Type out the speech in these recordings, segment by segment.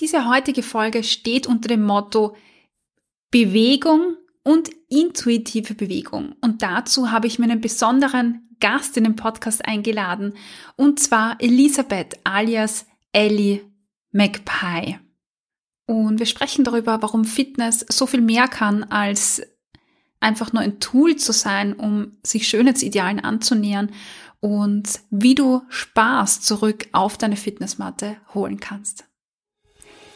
Diese heutige Folge steht unter dem Motto Bewegung und intuitive Bewegung. Und dazu habe ich mir einen besonderen Gast in den Podcast eingeladen, und zwar Elisabeth alias Ellie McPie. Und wir sprechen darüber, warum Fitness so viel mehr kann, als einfach nur ein Tool zu sein, um sich Schönheitsidealen anzunähern und wie du Spaß zurück auf deine Fitnessmatte holen kannst.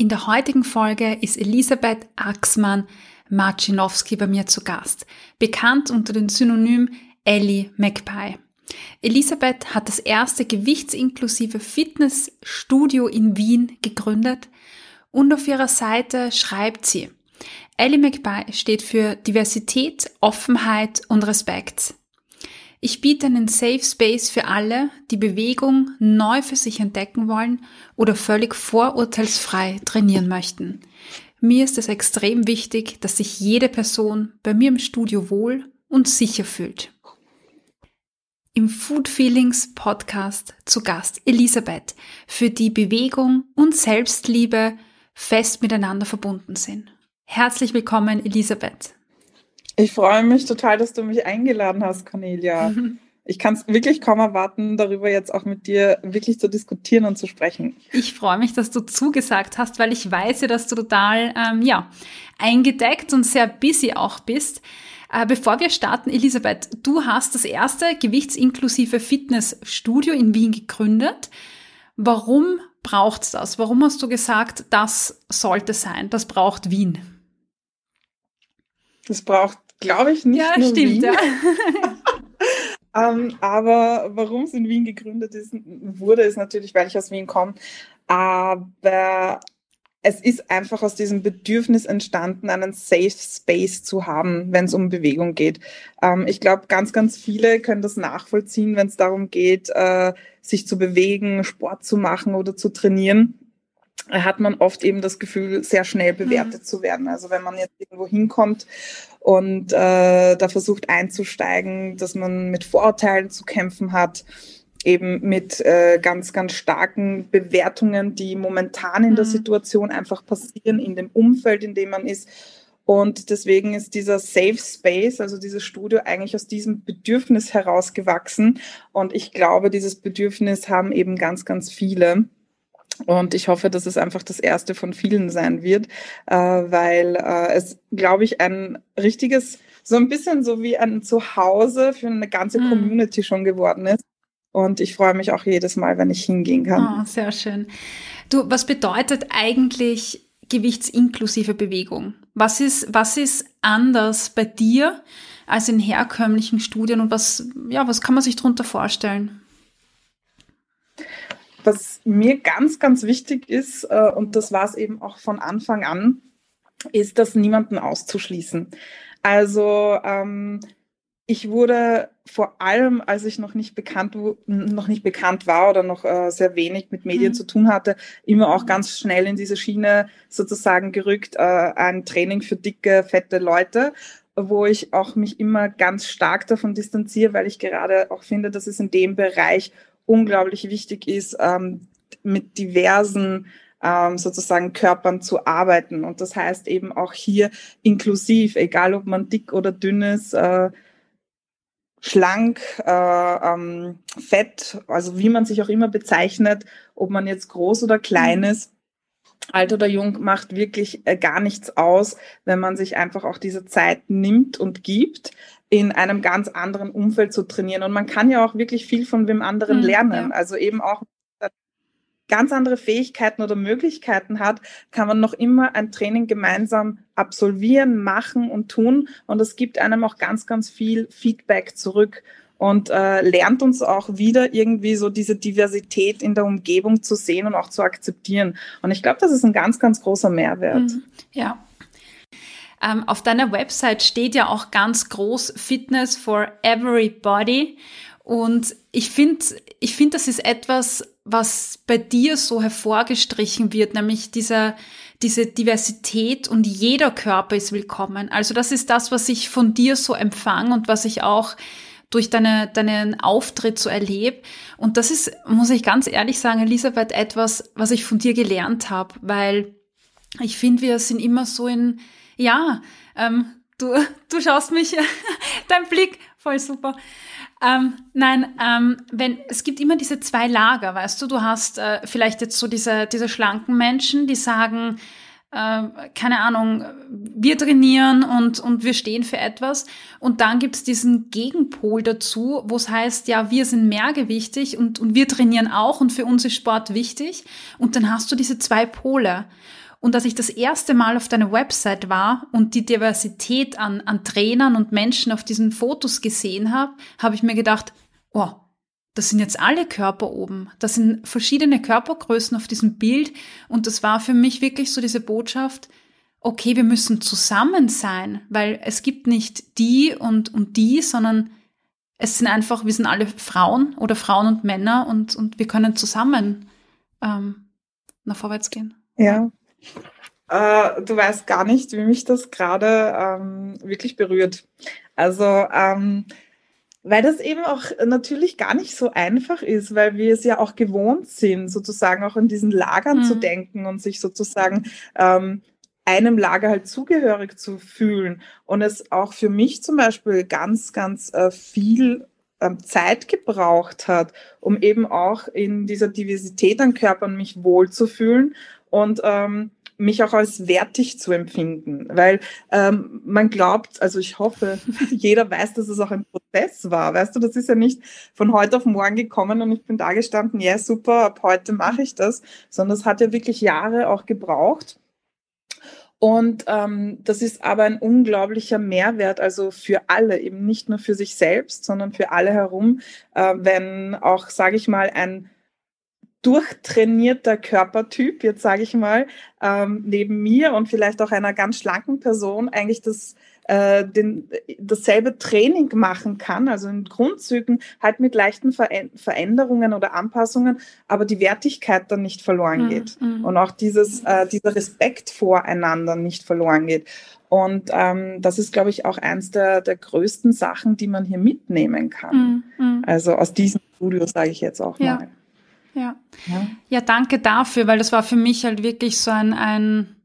In der heutigen Folge ist Elisabeth Axmann Marcinowski bei mir zu Gast, bekannt unter dem Synonym Ellie McPie. Elisabeth hat das erste gewichtsinklusive Fitnessstudio in Wien gegründet und auf ihrer Seite schreibt sie, Ellie McPie steht für Diversität, Offenheit und Respekt. Ich biete einen Safe Space für alle, die Bewegung neu für sich entdecken wollen oder völlig vorurteilsfrei trainieren möchten. Mir ist es extrem wichtig, dass sich jede Person bei mir im Studio wohl und sicher fühlt. Im Food Feelings Podcast zu Gast Elisabeth, für die Bewegung und Selbstliebe fest miteinander verbunden sind. Herzlich willkommen, Elisabeth. Ich freue mich total, dass du mich eingeladen hast, Cornelia. Ich kann es wirklich kaum erwarten, darüber jetzt auch mit dir wirklich zu diskutieren und zu sprechen. Ich freue mich, dass du zugesagt hast, weil ich weiß ja, dass du total ähm, ja, eingedeckt und sehr busy auch bist. Äh, bevor wir starten, Elisabeth, du hast das erste gewichtsinklusive Fitnessstudio in Wien gegründet. Warum braucht's das? Warum hast du gesagt, das sollte sein? Das braucht Wien? Das braucht glaube ich nicht. Ja, nur stimmt, Wien. ja. ähm, aber warum es in Wien gegründet ist, wurde, ist natürlich, weil ich aus Wien komme. Aber es ist einfach aus diesem Bedürfnis entstanden, einen Safe Space zu haben, wenn es um Bewegung geht. Ähm, ich glaube, ganz, ganz viele können das nachvollziehen, wenn es darum geht, äh, sich zu bewegen, Sport zu machen oder zu trainieren hat man oft eben das Gefühl, sehr schnell bewertet mhm. zu werden. Also wenn man jetzt irgendwo hinkommt und äh, da versucht einzusteigen, dass man mit Vorurteilen zu kämpfen hat, eben mit äh, ganz, ganz starken Bewertungen, die momentan in mhm. der Situation einfach passieren, in dem Umfeld, in dem man ist. Und deswegen ist dieser Safe Space, also dieses Studio, eigentlich aus diesem Bedürfnis herausgewachsen. Und ich glaube, dieses Bedürfnis haben eben ganz, ganz viele. Und ich hoffe, dass es einfach das erste von vielen sein wird, äh, weil äh, es, glaube ich, ein richtiges, so ein bisschen so wie ein Zuhause für eine ganze mhm. Community schon geworden ist. Und ich freue mich auch jedes Mal, wenn ich hingehen kann. Oh, sehr schön. Du, was bedeutet eigentlich gewichtsinklusive Bewegung? Was ist, was ist anders bei dir als in herkömmlichen Studien und was, ja, was kann man sich darunter vorstellen? Was mir ganz, ganz wichtig ist, äh, und das war es eben auch von Anfang an, ist, das niemanden auszuschließen. Also ähm, ich wurde vor allem, als ich noch nicht bekannt, noch nicht bekannt war oder noch äh, sehr wenig mit Medien mhm. zu tun hatte, immer auch ganz schnell in diese Schiene sozusagen gerückt, äh, ein Training für dicke, fette Leute wo ich auch mich immer ganz stark davon distanziere, weil ich gerade auch finde, dass es in dem Bereich unglaublich wichtig ist, ähm, mit diversen ähm, sozusagen Körpern zu arbeiten. Und das heißt eben auch hier inklusiv, egal ob man dick oder dünn ist, äh, schlank, äh, ähm, fett, also wie man sich auch immer bezeichnet, ob man jetzt groß oder klein mhm. ist. Alt oder jung macht wirklich äh, gar nichts aus, wenn man sich einfach auch diese Zeit nimmt und gibt, in einem ganz anderen Umfeld zu trainieren. Und man kann ja auch wirklich viel von wem anderen mhm, lernen. Ja. Also eben auch ganz andere Fähigkeiten oder Möglichkeiten hat, kann man noch immer ein Training gemeinsam absolvieren, machen und tun. Und es gibt einem auch ganz, ganz viel Feedback zurück. und äh, lernt uns auch wieder irgendwie so diese Diversität in der Umgebung zu sehen und auch zu akzeptieren. Und ich glaube, das ist ein ganz, ganz großer Mehrwert. Mhm. Ja. Ähm, auf deiner Website steht ja auch ganz groß Fitness for Everybody. Und ich finde, ich finde, das ist etwas, was bei dir so hervorgestrichen wird, nämlich dieser, diese Diversität und jeder Körper ist willkommen. Also das ist das, was ich von dir so empfange und was ich auch durch deine, deinen Auftritt so erlebe. Und das ist, muss ich ganz ehrlich sagen, Elisabeth, etwas, was ich von dir gelernt habe, weil ich finde, wir sind immer so in, ja, ähm, du, du schaust mich, dein Blick, voll super. Ähm, nein, ähm, wenn es gibt immer diese zwei Lager, weißt du, du hast äh, vielleicht jetzt so diese, diese schlanken Menschen, die sagen, äh, keine Ahnung, wir trainieren und, und wir stehen für etwas. Und dann gibt's diesen Gegenpol dazu, wo es heißt, ja, wir sind mehrgewichtig und, und wir trainieren auch und für uns ist Sport wichtig. Und dann hast du diese zwei Pole. Und als ich das erste Mal auf deiner Website war und die Diversität an, an Trainern und Menschen auf diesen Fotos gesehen habe, habe ich mir gedacht, oh, das sind jetzt alle Körper oben. Das sind verschiedene Körpergrößen auf diesem Bild. Und das war für mich wirklich so diese Botschaft, okay, wir müssen zusammen sein, weil es gibt nicht die und, und die, sondern es sind einfach, wir sind alle Frauen oder Frauen und Männer und, und wir können zusammen ähm, nach vorwärts gehen. Ja, äh, du weißt gar nicht, wie mich das gerade ähm, wirklich berührt. Also, ähm, weil das eben auch natürlich gar nicht so einfach ist, weil wir es ja auch gewohnt sind, sozusagen auch in diesen Lagern mhm. zu denken und sich sozusagen ähm, einem Lager halt zugehörig zu fühlen. Und es auch für mich zum Beispiel ganz, ganz äh, viel ähm, Zeit gebraucht hat, um eben auch in dieser Diversität an Körpern mich wohlzufühlen und ähm, mich auch als wertig zu empfinden, weil ähm, man glaubt, also ich hoffe, jeder weiß, dass es auch ein Prozess war. Weißt du, das ist ja nicht von heute auf morgen gekommen und ich bin da gestanden, ja yeah, super, ab heute mache ich das, sondern es hat ja wirklich Jahre auch gebraucht. Und ähm, das ist aber ein unglaublicher Mehrwert, also für alle, eben nicht nur für sich selbst, sondern für alle herum, äh, wenn auch, sage ich mal, ein durchtrainierter Körpertyp, jetzt sage ich mal, ähm, neben mir und vielleicht auch einer ganz schlanken Person eigentlich das äh, den, dasselbe Training machen kann, also in Grundzügen halt mit leichten Veränderungen oder Anpassungen, aber die Wertigkeit dann nicht verloren mhm, geht mm, und auch dieses, äh, dieser Respekt voreinander nicht verloren geht. Und ähm, das ist, glaube ich, auch eins der, der größten Sachen, die man hier mitnehmen kann. Mm, also aus diesem Studio sage ich jetzt auch ja. mal. Ja. ja. Ja, danke dafür, weil das war für mich halt wirklich so ein, ein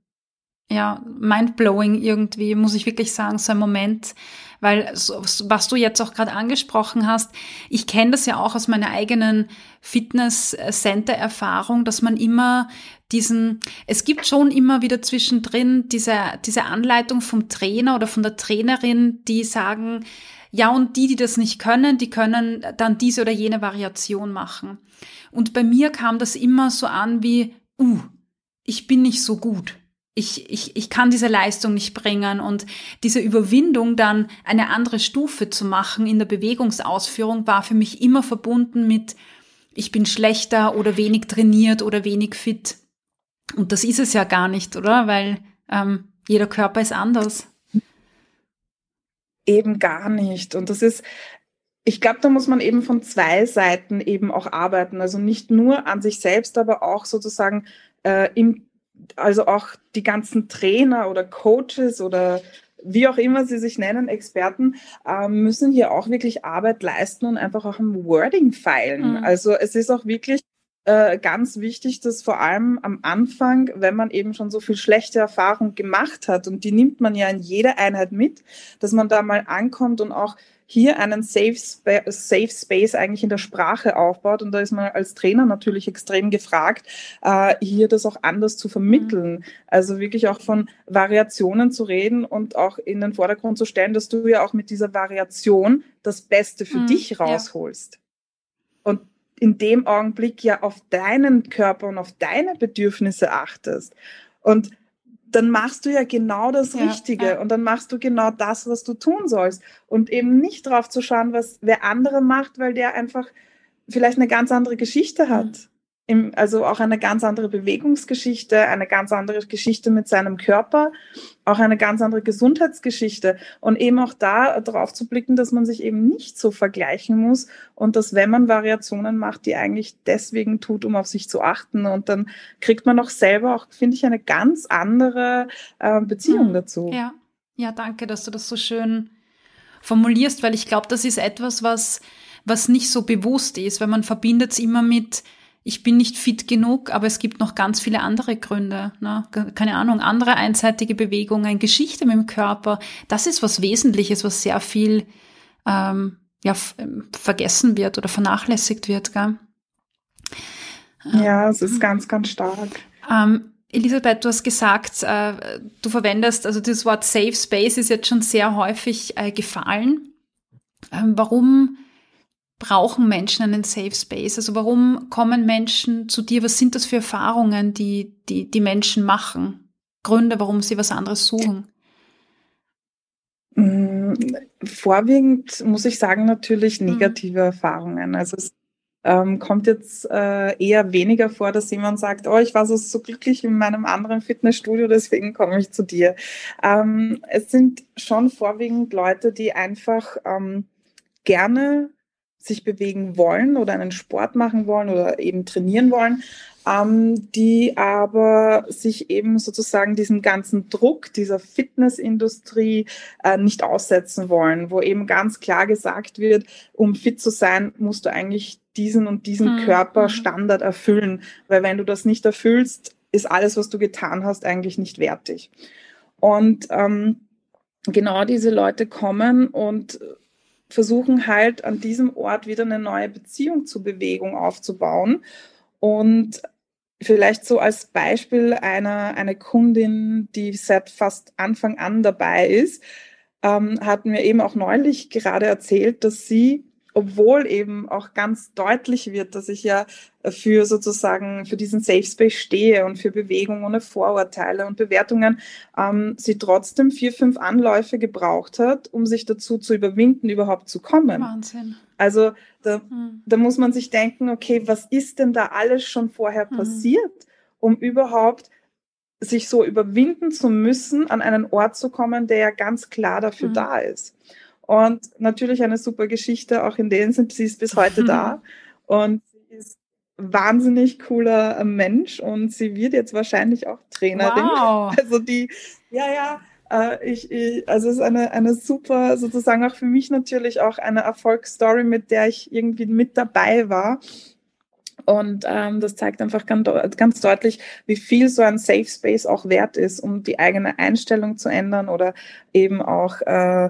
ja, mindblowing irgendwie, muss ich wirklich sagen, so ein Moment, weil so, was du jetzt auch gerade angesprochen hast, ich kenne das ja auch aus meiner eigenen Fitness-Center-Erfahrung, dass man immer diesen, es gibt schon immer wieder zwischendrin diese, diese Anleitung vom Trainer oder von der Trainerin, die sagen, ja, und die, die das nicht können, die können dann diese oder jene Variation machen. Und bei mir kam das immer so an wie, uh, ich bin nicht so gut. Ich, ich, ich kann diese Leistung nicht bringen und diese Überwindung dann eine andere Stufe zu machen in der Bewegungsausführung war für mich immer verbunden mit, ich bin schlechter oder wenig trainiert oder wenig fit. Und das ist es ja gar nicht, oder? Weil ähm, jeder Körper ist anders. Eben gar nicht. Und das ist, ich glaube, da muss man eben von zwei Seiten eben auch arbeiten. Also nicht nur an sich selbst, aber auch sozusagen äh, im, also auch die ganzen Trainer oder Coaches oder wie auch immer sie sich nennen, Experten, äh, müssen hier auch wirklich Arbeit leisten und einfach auch am Wording feilen. Mhm. Also es ist auch wirklich äh, ganz wichtig, dass vor allem am Anfang, wenn man eben schon so viel schlechte Erfahrung gemacht hat und die nimmt man ja in jeder Einheit mit, dass man da mal ankommt und auch hier einen Safe, Spa Safe Space eigentlich in der Sprache aufbaut. Und da ist man als Trainer natürlich extrem gefragt, äh, hier das auch anders zu vermitteln. Mhm. Also wirklich auch von Variationen zu reden und auch in den Vordergrund zu stellen, dass du ja auch mit dieser Variation das Beste für mhm, dich rausholst. Ja. Und in dem Augenblick ja auf deinen Körper und auf deine Bedürfnisse achtest. Und dann machst du ja genau das Ja, Richtige ja. und dann machst du genau das, was du tun sollst. Und eben nicht drauf zu schauen, was wer andere macht, weil der einfach vielleicht eine ganz andere Geschichte hat. Im, also auch eine ganz andere Bewegungsgeschichte, eine ganz andere Geschichte mit seinem Körper, auch eine ganz andere Gesundheitsgeschichte. Und eben auch da drauf zu blicken, dass man sich eben nicht so vergleichen muss und dass wenn man Variationen macht, die eigentlich deswegen tut, um auf sich zu achten. Und dann kriegt man auch selber auch, finde ich, eine ganz andere äh, Beziehung Mhm. dazu. Ja, ja, danke, dass du das so schön formulierst, weil ich glaube, das ist etwas, was, was nicht so bewusst ist, weil man verbindet es immer mit, ich bin nicht fit genug, aber es gibt noch ganz viele andere Gründe. Ne? Keine Ahnung, andere einseitige Bewegungen, Geschichte mit dem Körper. Das ist was Wesentliches, was sehr viel ähm, ja, vergessen wird oder vernachlässigt wird. Gell? Ja, es ist ganz, ganz stark. Ähm, Elisabeth, du hast gesagt, äh, du verwendest, also das Wort Safe Space ist jetzt schon sehr häufig äh, gefallen. Ähm, warum brauchen Menschen einen Safe Space? Also warum kommen Menschen zu dir? Was sind das für Erfahrungen, die die, die Menschen machen? Gründe, warum sie was anderes suchen? Mm, Vorwiegend muss ich sagen, natürlich negative mhm. Erfahrungen. Also es ähm, kommt jetzt äh, eher weniger vor, dass jemand sagt, oh, ich war so, so glücklich in meinem anderen Fitnessstudio, deswegen komme ich zu dir. Ähm, es sind schon vorwiegend Leute, die einfach ähm, gerne sich bewegen wollen oder einen Sport machen wollen oder eben trainieren wollen, ähm, die aber sich eben sozusagen diesem ganzen Druck dieser Fitnessindustrie äh, nicht aussetzen wollen, wo eben ganz klar gesagt wird, um fit zu sein, musst du eigentlich diesen und diesen mhm. Körperstandard erfüllen, weil wenn du das nicht erfüllst, ist alles, was du getan hast, eigentlich nicht wertig. Und ähm, genau diese Leute kommen und versuchen halt an diesem Ort wieder eine neue Beziehung zur Bewegung aufzubauen. Und vielleicht so als Beispiel einer, eine Kundin, die seit fast Anfang an dabei ist, ähm, hat mir eben auch neulich gerade erzählt, dass sie obwohl eben auch ganz deutlich wird, dass ich ja für sozusagen für diesen Safe Space stehe und für Bewegung ohne Vorurteile und Bewertungen, ähm, sie trotzdem vier, fünf Anläufe gebraucht hat, um sich dazu zu überwinden, überhaupt zu kommen. Wahnsinn. Also da, hm. da muss man sich denken, okay, was ist denn da alles schon vorher hm. passiert, um überhaupt sich so überwinden zu müssen, an einen Ort zu kommen, der ja ganz klar dafür hm. da ist. Und natürlich eine super Geschichte, auch in denen sind sie ist bis heute da. Und sie ist wahnsinnig cooler Mensch und sie wird jetzt wahrscheinlich auch Trainerin. Wow. Also die, ja, ja, äh, ich, ich, also es ist eine, eine super, sozusagen auch für mich natürlich auch eine Erfolgsstory, mit der ich irgendwie mit dabei war. Und ähm, das zeigt einfach ganz, ganz deutlich, wie viel so ein Safe Space auch wert ist, um die eigene Einstellung zu ändern oder eben auch äh,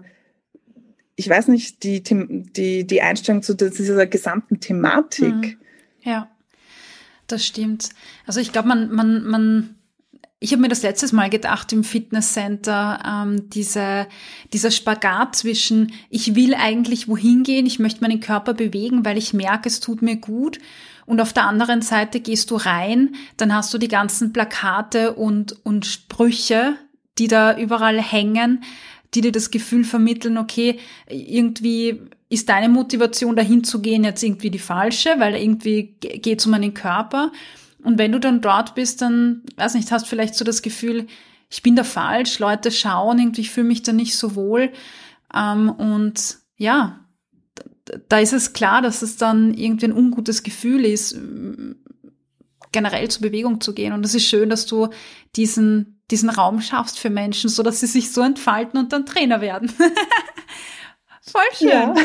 ich weiß nicht, die, die, die Einstellung zu dieser gesamten Thematik. Mhm. Ja, das stimmt. Also ich glaube, man, man, man, ich habe mir das letztes Mal gedacht im Fitnesscenter, ähm, diese, dieser Spagat zwischen, ich will eigentlich wohin gehen, ich möchte meinen Körper bewegen, weil ich merke, es tut mir gut. Und auf der anderen Seite gehst du rein, dann hast du die ganzen Plakate und, und Sprüche, die da überall hängen die dir das Gefühl vermitteln, okay, irgendwie ist deine Motivation dahin zu gehen jetzt irgendwie die falsche, weil irgendwie geht es um einen Körper. Und wenn du dann dort bist, dann, weiß nicht, hast vielleicht so das Gefühl, ich bin da falsch, Leute schauen, irgendwie ich fühle mich da nicht so wohl. Ähm, und ja, da ist es klar, dass es dann irgendwie ein ungutes Gefühl ist, generell zur Bewegung zu gehen. Und es ist schön, dass du diesen, diesen Raum schaffst für Menschen, so dass sie sich so entfalten und dann Trainer werden. Voll schön. Ja.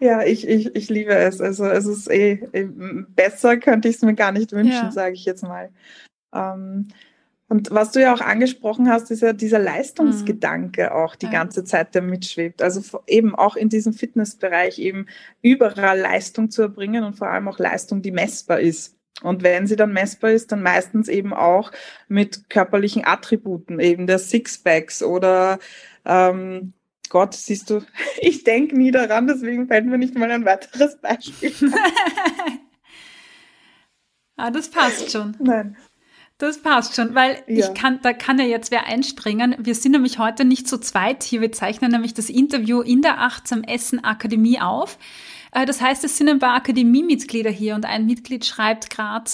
Ja, ich, ich, ich liebe es. Also es ist eh, eh besser könnte ich es mir gar nicht wünschen, ja. sage ich jetzt mal. Ähm, und was du ja auch angesprochen hast, ist ja dieser Leistungsgedanke mhm. auch die ja. ganze Zeit, der mitschwebt. Also eben auch in diesem Fitnessbereich eben überall Leistung zu erbringen und vor allem auch Leistung, die messbar ist. Und wenn sie dann messbar ist, dann meistens eben auch mit körperlichen Attributen, eben der Sixpacks oder ähm, Gott, siehst du, ich denke nie daran, deswegen fällt mir nicht mal ein weiteres Beispiel. ah, das passt schon. Nein. Das passt schon, weil ja. ich kann, da kann ja jetzt wer einspringen. Wir sind nämlich heute nicht zu zweit hier. Wir zeichnen nämlich das Interview in der Achtsam Essen Akademie auf. Äh, das heißt, es sind ein paar Akademiemitglieder hier und ein Mitglied schreibt gerade,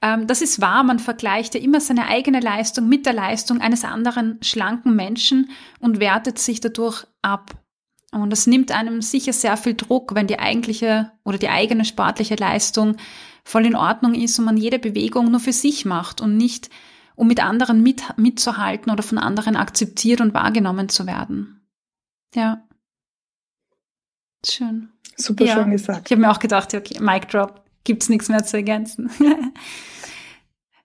ähm, das ist wahr, man vergleicht ja immer seine eigene Leistung mit der Leistung eines anderen schlanken Menschen und wertet sich dadurch ab. Und das nimmt einem sicher sehr viel Druck, wenn die eigentliche oder die eigene sportliche Leistung voll in Ordnung ist und man jede Bewegung nur für sich macht und nicht, um mit anderen mit, mitzuhalten oder von anderen akzeptiert und wahrgenommen zu werden. Ja. Schön. Super ja. schön gesagt. Ich habe mir auch gedacht, okay, Mic Drop, gibt's nichts mehr zu ergänzen.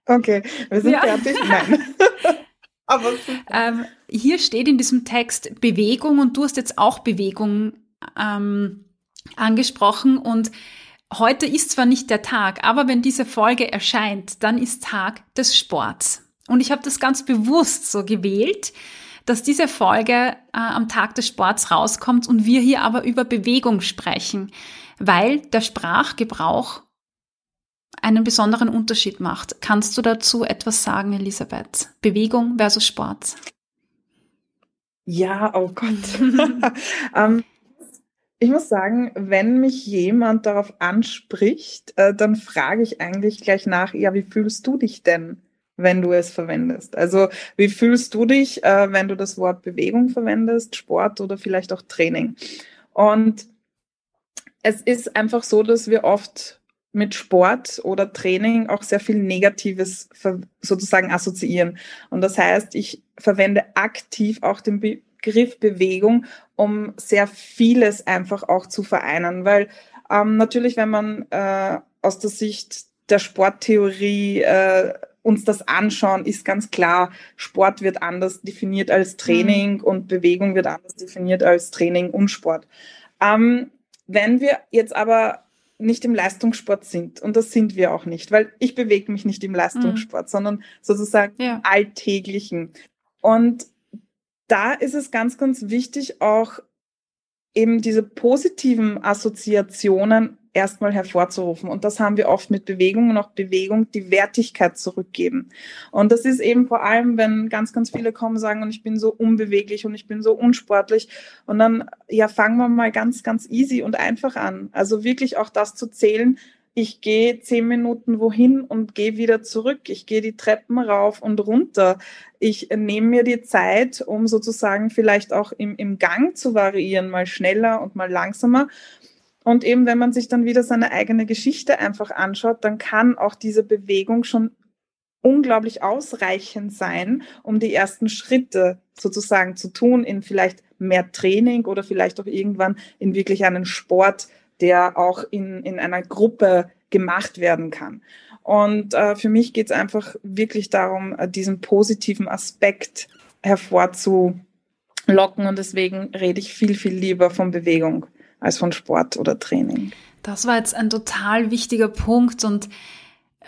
okay, wir sind ja. fertig. Nein. Aber ähm, hier steht in diesem Text Bewegung und du hast jetzt auch Bewegung ähm, angesprochen und heute ist zwar nicht der Tag, aber wenn diese Folge erscheint, dann ist Tag des Sports. Und ich habe das ganz bewusst so gewählt, dass diese Folge äh, am Tag des Sports rauskommt und wir hier aber über Bewegung sprechen, weil der Sprachgebrauch einen besonderen Unterschied macht. Kannst du dazu etwas sagen, Elisabeth? Bewegung versus Sport? Ja, oh Gott. ähm, ich muss sagen, wenn mich jemand darauf anspricht, äh, dann frage ich eigentlich gleich nach, ja, wie fühlst du dich denn, wenn du es verwendest? Also, wie fühlst du dich, äh, wenn du das Wort Bewegung verwendest, Sport oder vielleicht auch Training? Und es ist einfach so, dass wir oft mit Sport oder Training auch sehr viel Negatives sozusagen assoziieren. Und das heißt, ich verwende aktiv auch den Begriff Bewegung, um sehr vieles einfach auch zu vereinen. Weil ähm, natürlich, wenn man äh, aus der Sicht der Sporttheorie äh, uns das anschauen, ist ganz klar, Sport wird anders definiert als Training mhm. und Bewegung wird anders definiert als Training und Sport. Ähm, wenn wir jetzt aber nicht im Leistungssport sind. Und das sind wir auch nicht, weil ich bewege mich nicht im Leistungssport, mhm. sondern sozusagen ja. alltäglichen. Und da ist es ganz, ganz wichtig, auch eben diese positiven Assoziationen erstmal hervorzurufen. Und das haben wir oft mit Bewegung und auch Bewegung die Wertigkeit zurückgeben. Und das ist eben vor allem, wenn ganz, ganz viele kommen und sagen, und ich bin so unbeweglich und ich bin so unsportlich. Und dann, ja, fangen wir mal ganz, ganz easy und einfach an. Also wirklich auch das zu zählen, ich gehe zehn Minuten wohin und gehe wieder zurück. Ich gehe die Treppen rauf und runter. Ich nehme mir die Zeit, um sozusagen vielleicht auch im, im Gang zu variieren, mal schneller und mal langsamer. Und eben, wenn man sich dann wieder seine eigene Geschichte einfach anschaut, dann kann auch diese Bewegung schon unglaublich ausreichend sein, um die ersten Schritte sozusagen zu tun in vielleicht mehr Training oder vielleicht auch irgendwann in wirklich einen Sport, der auch in, in einer Gruppe gemacht werden kann. Und äh, für mich geht es einfach wirklich darum, äh, diesen positiven Aspekt hervorzulocken. Und deswegen rede ich viel, viel lieber von Bewegung als von Sport oder Training. Das war jetzt ein total wichtiger Punkt und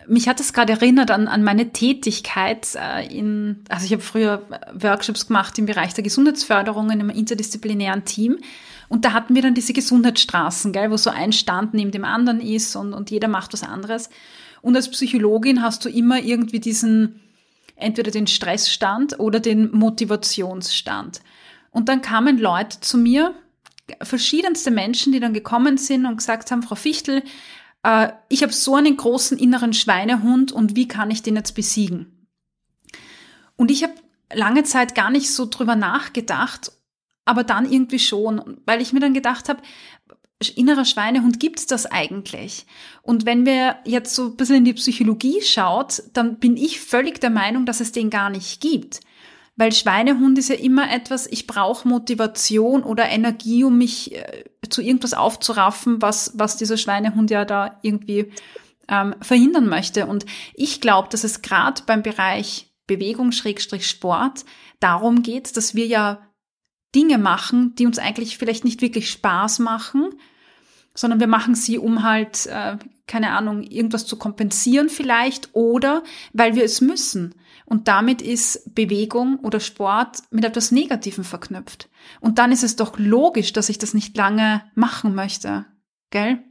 mich hat es gerade erinnert an, an meine Tätigkeit äh, in, also ich habe früher Workshops gemacht im Bereich der Gesundheitsförderung in einem interdisziplinären Team und da hatten wir dann diese Gesundheitsstraßen, gell, wo so ein Stand neben dem anderen ist und, und jeder macht was anderes. Und als Psychologin hast du immer irgendwie diesen, entweder den Stressstand oder den Motivationsstand. Und dann kamen Leute zu mir, verschiedenste Menschen, die dann gekommen sind und gesagt haben, Frau Fichtel, äh, ich habe so einen großen inneren Schweinehund und wie kann ich den jetzt besiegen? Und ich habe lange Zeit gar nicht so drüber nachgedacht, aber dann irgendwie schon, weil ich mir dann gedacht habe, innerer Schweinehund gibt's das eigentlich? Und wenn wir jetzt so ein bisschen in die Psychologie schaut, dann bin ich völlig der Meinung, dass es den gar nicht gibt. Weil Schweinehund ist ja immer etwas, ich brauche Motivation oder Energie, um mich äh, zu irgendwas aufzuraffen, was, was dieser Schweinehund ja da irgendwie ähm, verhindern möchte. Und ich glaube, dass es gerade beim Bereich Bewegung, Schrägstrich Sport darum geht, dass wir ja Dinge machen, die uns eigentlich vielleicht nicht wirklich Spaß machen, sondern wir machen sie, um halt, äh, keine Ahnung, irgendwas zu kompensieren vielleicht oder weil wir es müssen. Und damit ist Bewegung oder Sport mit etwas Negativem verknüpft. Und dann ist es doch logisch, dass ich das nicht lange machen möchte. Gell?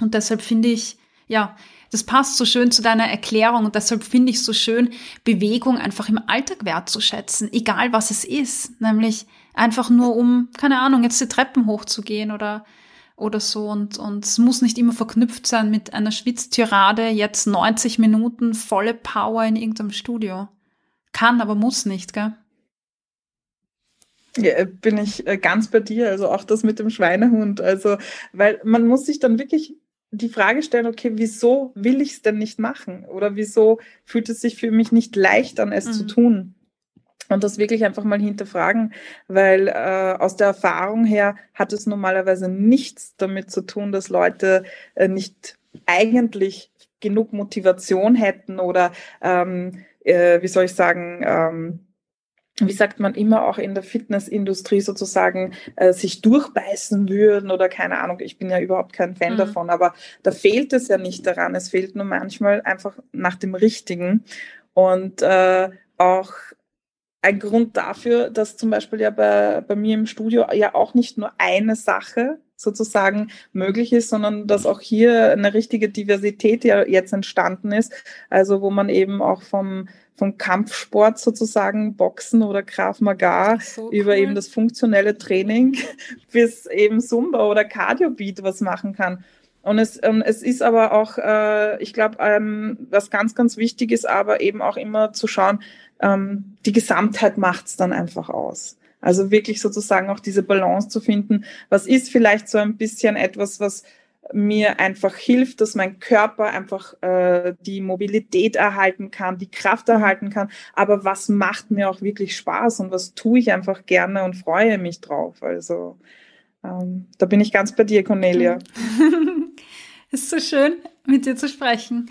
Und deshalb finde ich, ja, das passt so schön zu deiner Erklärung und deshalb finde ich so schön, Bewegung einfach im Alltag wertzuschätzen, egal was es ist. Nämlich einfach nur um, keine Ahnung, jetzt die Treppen hochzugehen oder oder so und, und es muss nicht immer verknüpft sein mit einer Schwitztirade, jetzt 90 Minuten volle Power in irgendeinem Studio. Kann, aber muss nicht, gell? Ja, bin ich äh, ganz bei dir, also auch das mit dem Schweinehund. Also, weil man muss sich dann wirklich die Frage stellen, okay, wieso will ich es denn nicht machen? Oder wieso fühlt es sich für mich nicht leicht an, es mhm. zu tun? Und das wirklich einfach mal hinterfragen, weil äh, aus der Erfahrung her hat es normalerweise nichts damit zu tun, dass Leute äh, nicht eigentlich genug Motivation hätten oder ähm, äh, wie soll ich sagen, ähm, wie sagt man immer auch in der Fitnessindustrie sozusagen äh, sich durchbeißen würden oder keine Ahnung, ich bin ja überhaupt kein Fan mhm. davon, aber da fehlt es ja nicht daran, es fehlt nur manchmal einfach nach dem Richtigen und äh, auch ein Grund dafür, dass zum Beispiel ja bei, bei mir im Studio ja auch nicht nur eine Sache sozusagen möglich ist, sondern dass auch hier eine richtige Diversität ja jetzt entstanden ist. Also wo man eben auch vom, vom Kampfsport sozusagen, Boxen oder Krav Maga so über eben das funktionelle Training bis eben Zumba oder Cardio Beat was machen kann. Und es, ähm, es ist aber auch, äh, ich glaube, ähm, was ganz, ganz wichtig ist, aber eben auch immer zu schauen, ähm, die Gesamtheit macht es dann einfach aus. Also wirklich sozusagen auch diese Balance zu finden. Was ist vielleicht so ein bisschen etwas, was mir einfach hilft, dass mein Körper einfach äh, die Mobilität erhalten kann, die Kraft erhalten kann. Aber was macht mir auch wirklich Spaß und was tue ich einfach gerne und freue mich drauf. Also ähm, da bin ich ganz bei dir, Cornelia. ist so schön, mit dir zu sprechen.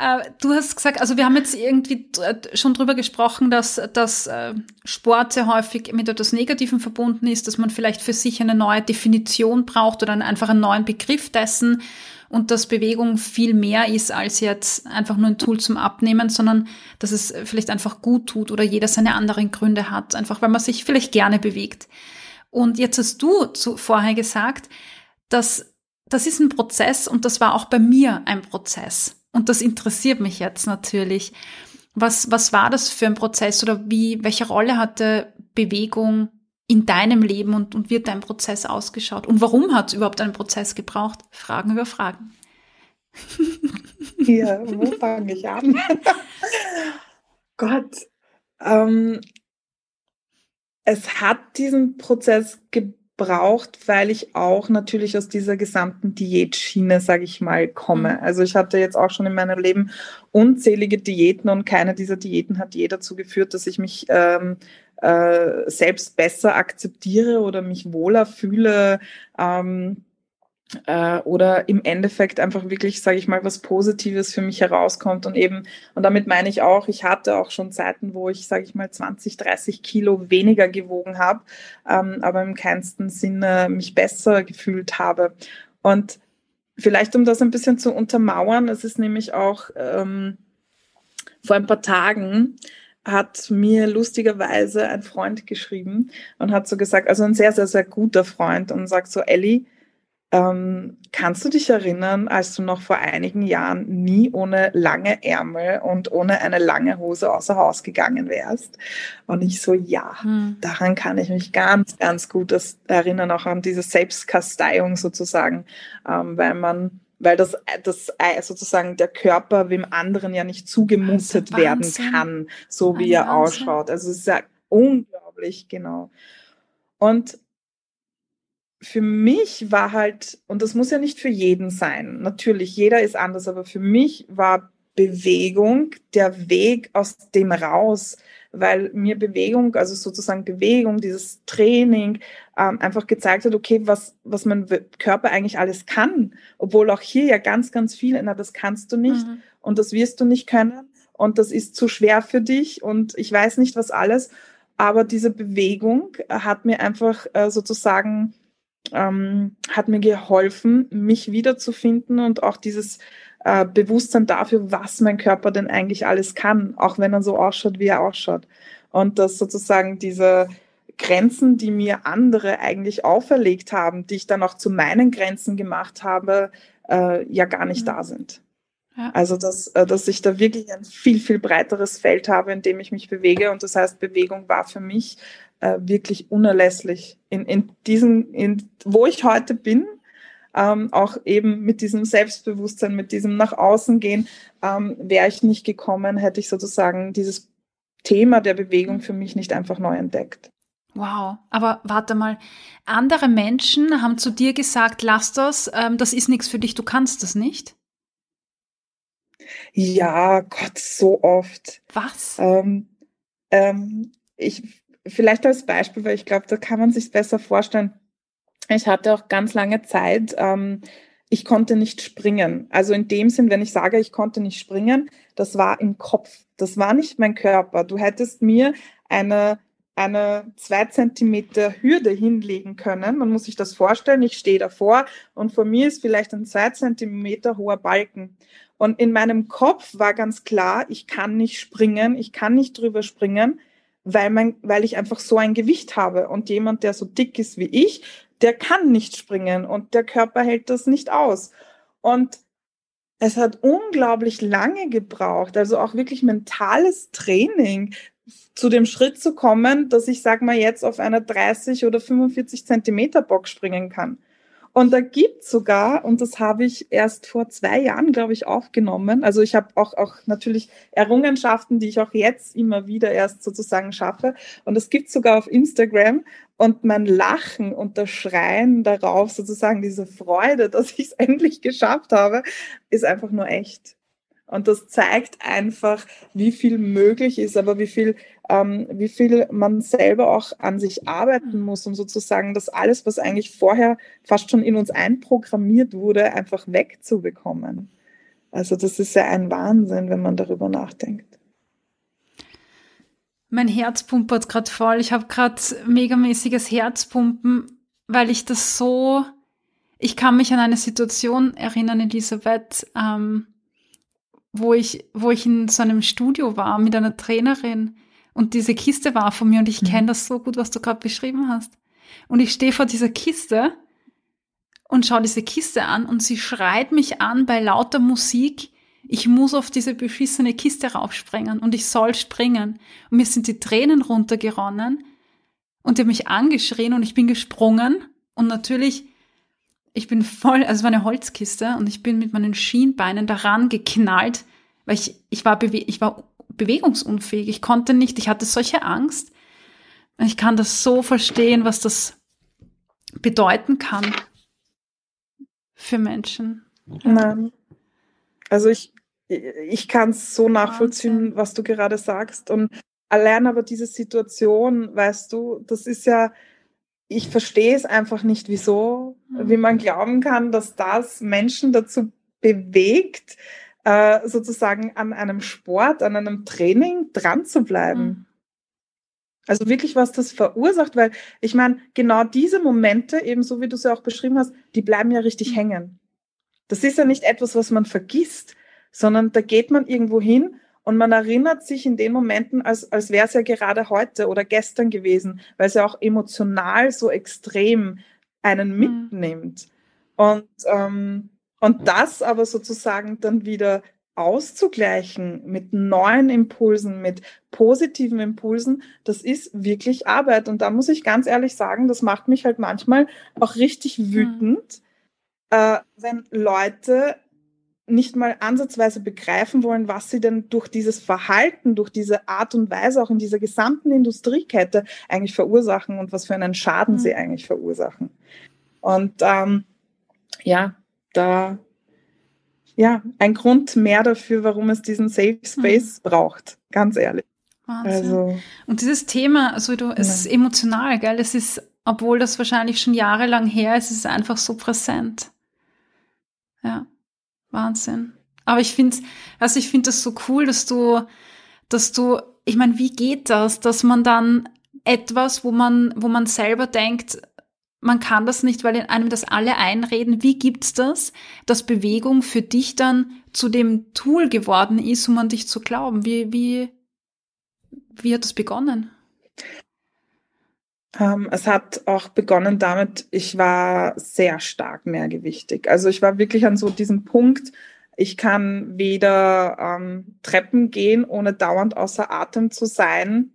Äh, du hast gesagt, also wir haben jetzt irgendwie schon drüber gesprochen, dass, dass äh, Sport sehr häufig mit etwas Negativem verbunden ist, dass man vielleicht für sich eine neue Definition braucht oder einfach einen neuen Begriff dessen und dass Bewegung viel mehr ist als jetzt einfach nur ein Tool zum Abnehmen, sondern dass es vielleicht einfach gut tut oder jeder seine anderen Gründe hat, einfach weil man sich vielleicht gerne bewegt. Und jetzt hast du zu, vorher gesagt, dass das ist ein Prozess und das war auch bei mir ein Prozess. Und das interessiert mich jetzt natürlich. Was, was war das für ein Prozess oder wie, welche Rolle hatte Bewegung in deinem Leben und, und wird dein Prozess ausgeschaut? Und warum hat es überhaupt einen Prozess gebraucht? Fragen über Fragen. Ja, wo fange ich an? Gott, ähm, es hat diesen Prozess gebraucht braucht, weil ich auch natürlich aus dieser gesamten Diätschiene, sage ich mal, komme. Mhm. Also ich hatte jetzt auch schon in meinem Leben unzählige Diäten und keine dieser Diäten hat je dazu geführt, dass ich mich ähm, äh, selbst besser akzeptiere oder mich wohler fühle. Ähm, äh, oder im Endeffekt einfach wirklich, sage ich mal, was Positives für mich herauskommt und eben, und damit meine ich auch, ich hatte auch schon Zeiten, wo ich, sage ich mal, 20, 30 Kilo weniger gewogen habe, ähm, aber im keinsten Sinne mich besser gefühlt habe. Und vielleicht, um das ein bisschen zu untermauern, es ist nämlich auch ähm, vor ein paar Tagen, hat mir lustigerweise ein Freund geschrieben und hat so gesagt, also ein sehr, sehr, sehr guter Freund und sagt so, Ellie, ähm, kannst du dich erinnern, als du noch vor einigen Jahren nie ohne lange Ärmel und ohne eine lange Hose außer Haus gegangen wärst? Und ich so, ja, hm. daran kann ich mich ganz, ganz gut erinnern, auch an diese Selbstkasteiung sozusagen, ähm, weil man weil das, das sozusagen der Körper wem anderen ja nicht zugemutet werden kann, so wie er Wahnsinn. ausschaut. Also es ist ja unglaublich, genau. Und für mich war halt, und das muss ja nicht für jeden sein, natürlich, jeder ist anders, aber für mich war Bewegung der Weg aus dem raus, weil mir Bewegung, also sozusagen Bewegung, dieses Training ähm, einfach gezeigt hat, okay, was, was mein Körper eigentlich alles kann, obwohl auch hier ja ganz, ganz viel, na, das kannst du nicht mhm. und das wirst du nicht können und das ist zu schwer für dich und ich weiß nicht was alles, aber diese Bewegung hat mir einfach äh, sozusagen ähm, hat mir geholfen, mich wiederzufinden und auch dieses äh, Bewusstsein dafür, was mein Körper denn eigentlich alles kann, auch wenn er so ausschaut, wie er ausschaut. Und dass sozusagen diese Grenzen, die mir andere eigentlich auferlegt haben, die ich dann auch zu meinen Grenzen gemacht habe, äh, ja gar nicht mhm. da sind. Ja. Also, dass, äh, dass ich da wirklich ein viel, viel breiteres Feld habe, in dem ich mich bewege. Und das heißt, Bewegung war für mich äh, wirklich unerlässlich in, in diesen, in, wo ich heute bin, ähm, auch eben mit diesem Selbstbewusstsein, mit diesem nach außen gehen, ähm, wäre ich nicht gekommen, hätte ich sozusagen dieses Thema der Bewegung für mich nicht einfach neu entdeckt. Wow, aber warte mal, andere Menschen haben zu dir gesagt, lass das, ähm, das ist nichts für dich, du kannst das nicht? Ja, Gott, so oft. Was? Ähm, ähm, ich, vielleicht als Beispiel, weil ich glaube, da kann man sich besser vorstellen. Ich hatte auch ganz lange Zeit, ähm, ich konnte nicht springen. Also in dem Sinn, wenn ich sage, ich konnte nicht springen, das war im Kopf. Das war nicht mein Körper. Du hättest mir eine eine zwei Zentimeter Hürde hinlegen können. Man muss sich das vorstellen. Ich stehe davor und vor mir ist vielleicht ein zwei Zentimeter hoher Balken. Und in meinem Kopf war ganz klar, ich kann nicht springen, ich kann nicht drüber springen, weil, mein, weil ich einfach so ein Gewicht habe. Und jemand, der so dick ist wie ich, der kann nicht springen und der Körper hält das nicht aus. Und es hat unglaublich lange gebraucht, also auch wirklich mentales Training, zu dem Schritt zu kommen, dass ich, sag mal, jetzt auf einer 30 oder 45 Zentimeter Box springen kann. Und da gibt sogar, und das habe ich erst vor zwei Jahren, glaube ich, aufgenommen. Also ich habe auch, auch natürlich Errungenschaften, die ich auch jetzt immer wieder erst sozusagen schaffe. Und es gibt sogar auf Instagram und mein Lachen und das Schreien darauf, sozusagen diese Freude, dass ich es endlich geschafft habe, ist einfach nur echt. Und das zeigt einfach, wie viel möglich ist, aber wie viel, ähm, wie viel man selber auch an sich arbeiten muss, um sozusagen das alles, was eigentlich vorher fast schon in uns einprogrammiert wurde, einfach wegzubekommen. Also das ist ja ein Wahnsinn, wenn man darüber nachdenkt. Mein Herz pumpert gerade voll. Ich habe gerade megamäßiges Herzpumpen, weil ich das so. Ich kann mich an eine Situation erinnern, Elisabeth. Ähm, wo ich, wo ich in so einem Studio war mit einer Trainerin und diese Kiste war von mir und ich mhm. kenne das so gut, was du gerade beschrieben hast. Und ich stehe vor dieser Kiste und schaue diese Kiste an und sie schreit mich an bei lauter Musik, ich muss auf diese beschissene Kiste raufspringen und ich soll springen. Und mir sind die Tränen runtergeronnen und die haben mich angeschrien und ich bin gesprungen und natürlich ich bin voll, also es war eine Holzkiste und ich bin mit meinen Schienbeinen daran geknallt, weil ich, ich war, bewe ich war bewegungsunfähig. Ich konnte nicht, ich hatte solche Angst. Ich kann das so verstehen, was das bedeuten kann für Menschen. Nein. Also ich, ich kann es so nachvollziehen, Wahnsinn. was du gerade sagst. Und allein aber diese Situation, weißt du, das ist ja, ich verstehe es einfach nicht, wieso, mhm. wie man glauben kann, dass das Menschen dazu bewegt, äh, sozusagen an einem Sport, an einem Training dran zu bleiben. Mhm. Also wirklich, was das verursacht, weil ich meine, genau diese Momente, ebenso wie du sie auch beschrieben hast, die bleiben ja richtig mhm. hängen. Das ist ja nicht etwas, was man vergisst, sondern da geht man irgendwo hin und man erinnert sich in den Momenten, als, als wäre es ja gerade heute oder gestern gewesen, weil es ja auch emotional so extrem einen mhm. mitnimmt. Und, ähm, und das aber sozusagen dann wieder auszugleichen mit neuen Impulsen, mit positiven Impulsen, das ist wirklich Arbeit. Und da muss ich ganz ehrlich sagen, das macht mich halt manchmal auch richtig mhm. wütend, mhm. äh, wenn Leute nicht mal ansatzweise begreifen wollen, was sie denn durch dieses Verhalten, durch diese Art und Weise auch in dieser gesamten Industriekette eigentlich verursachen und was für einen Schaden mhm. sie eigentlich verursachen. Und ähm, ja, da ja ein Grund mehr dafür, warum es diesen Safe mhm. Space mhm. braucht, ganz ehrlich. Wahnsinn. Also, und dieses Thema, also du, es ja. ist emotional, gell? Es ist, obwohl das wahrscheinlich schon jahrelang her ist, es ist einfach so präsent. Ja. Wahnsinn. Aber ich finde, also ich finde das so cool, dass du, dass du, ich meine, wie geht das, dass man dann etwas, wo man, wo man selber denkt, man kann das nicht, weil in einem das alle einreden. Wie gibt's das, dass Bewegung für dich dann zu dem Tool geworden ist, um an dich zu glauben? Wie, wie, wie hat das begonnen? Ähm, es hat auch begonnen damit, ich war sehr stark mehrgewichtig. Also ich war wirklich an so diesem Punkt, Ich kann weder ähm, Treppen gehen, ohne dauernd außer Atem zu sein.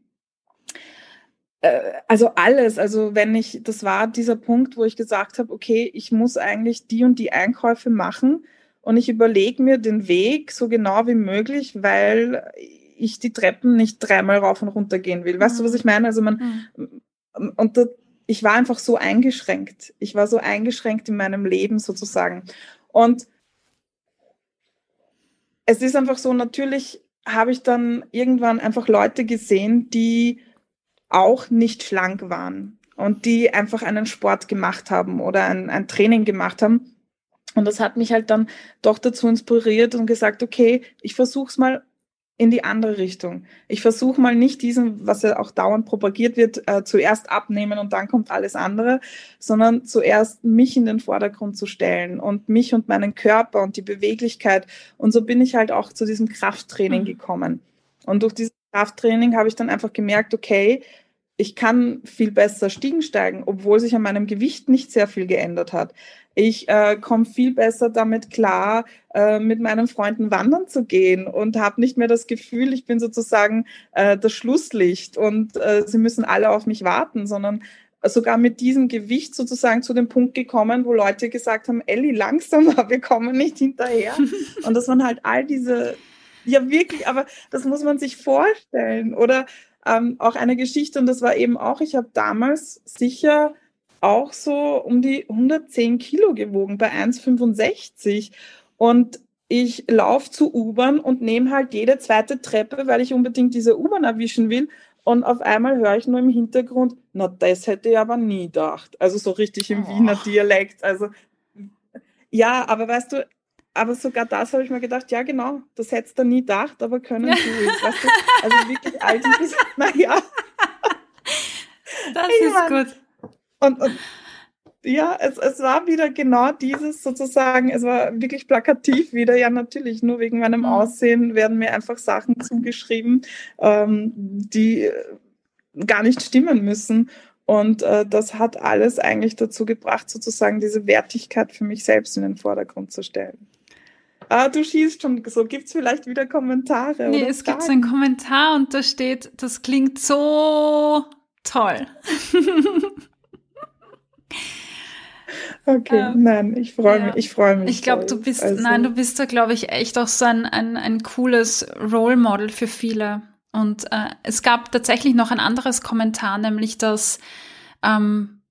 Äh, also alles. Also wenn ich, das war dieser Punkt, wo ich gesagt habe, okay, ich muss eigentlich die und die Einkäufe machen und ich überlege mir den Weg so genau wie möglich, weil ich die Treppen nicht dreimal rauf und runter gehen will. Weißt mhm. du, was ich meine? Also man, mhm. Und das, ich war einfach so eingeschränkt. Ich war so eingeschränkt in meinem Leben sozusagen. Und es ist einfach so, natürlich habe ich dann irgendwann einfach Leute gesehen, die auch nicht schlank waren und die einfach einen Sport gemacht haben oder ein, ein Training gemacht haben. Und das hat mich halt dann doch dazu inspiriert und gesagt, okay, ich versuche es mal in die andere Richtung. Ich versuche mal nicht diesen, was ja auch dauernd propagiert wird, äh, zuerst abnehmen und dann kommt alles andere, sondern zuerst mich in den Vordergrund zu stellen und mich und meinen Körper und die Beweglichkeit. Und so bin ich halt auch zu diesem Krafttraining mhm. gekommen. Und durch dieses Krafttraining habe ich dann einfach gemerkt, okay, ich kann viel besser Stiegen steigen, obwohl sich an meinem Gewicht nicht sehr viel geändert hat. Ich äh, komme viel besser damit klar, äh, mit meinen Freunden wandern zu gehen und habe nicht mehr das Gefühl, ich bin sozusagen äh, das Schlusslicht und äh, sie müssen alle auf mich warten, sondern sogar mit diesem Gewicht sozusagen zu dem Punkt gekommen, wo Leute gesagt haben, Elli, langsamer, wir kommen nicht hinterher. und das waren halt all diese, ja wirklich, aber das muss man sich vorstellen. Oder ähm, auch eine Geschichte und das war eben auch, ich habe damals sicher auch so um die 110 Kilo gewogen bei 1,65 und ich laufe zu U-Bahn und nehme halt jede zweite Treppe, weil ich unbedingt diese U-Bahn erwischen will. Und auf einmal höre ich nur im Hintergrund, na, das hätte ich aber nie gedacht. Also so richtig im oh. Wiener Dialekt. Also ja, aber weißt du, aber sogar das habe ich mir gedacht, ja genau, das hättest du nie gedacht, aber können ja. du Weißt du? Also wirklich all dieses, naja. Das ich ist mein, gut. Und, und ja, es, es war wieder genau dieses sozusagen, es war wirklich plakativ wieder, ja natürlich, nur wegen meinem mhm. Aussehen werden mir einfach Sachen zugeschrieben, ähm, die gar nicht stimmen müssen. Und äh, das hat alles eigentlich dazu gebracht, sozusagen diese Wertigkeit für mich selbst in den Vordergrund zu stellen. Ah, du schießt schon so. Gibt es vielleicht wieder Kommentare? Nee, es gibt einen Kommentar und da steht, das klingt so toll. okay, ähm, nein, ich freue ja. mich. Ich freue mich. Ich glaube, du bist, also, nein, du bist da, glaube ich, echt auch so ein, ein, ein cooles Role Model für viele. Und äh, es gab tatsächlich noch ein anderes Kommentar, nämlich dass, ähm,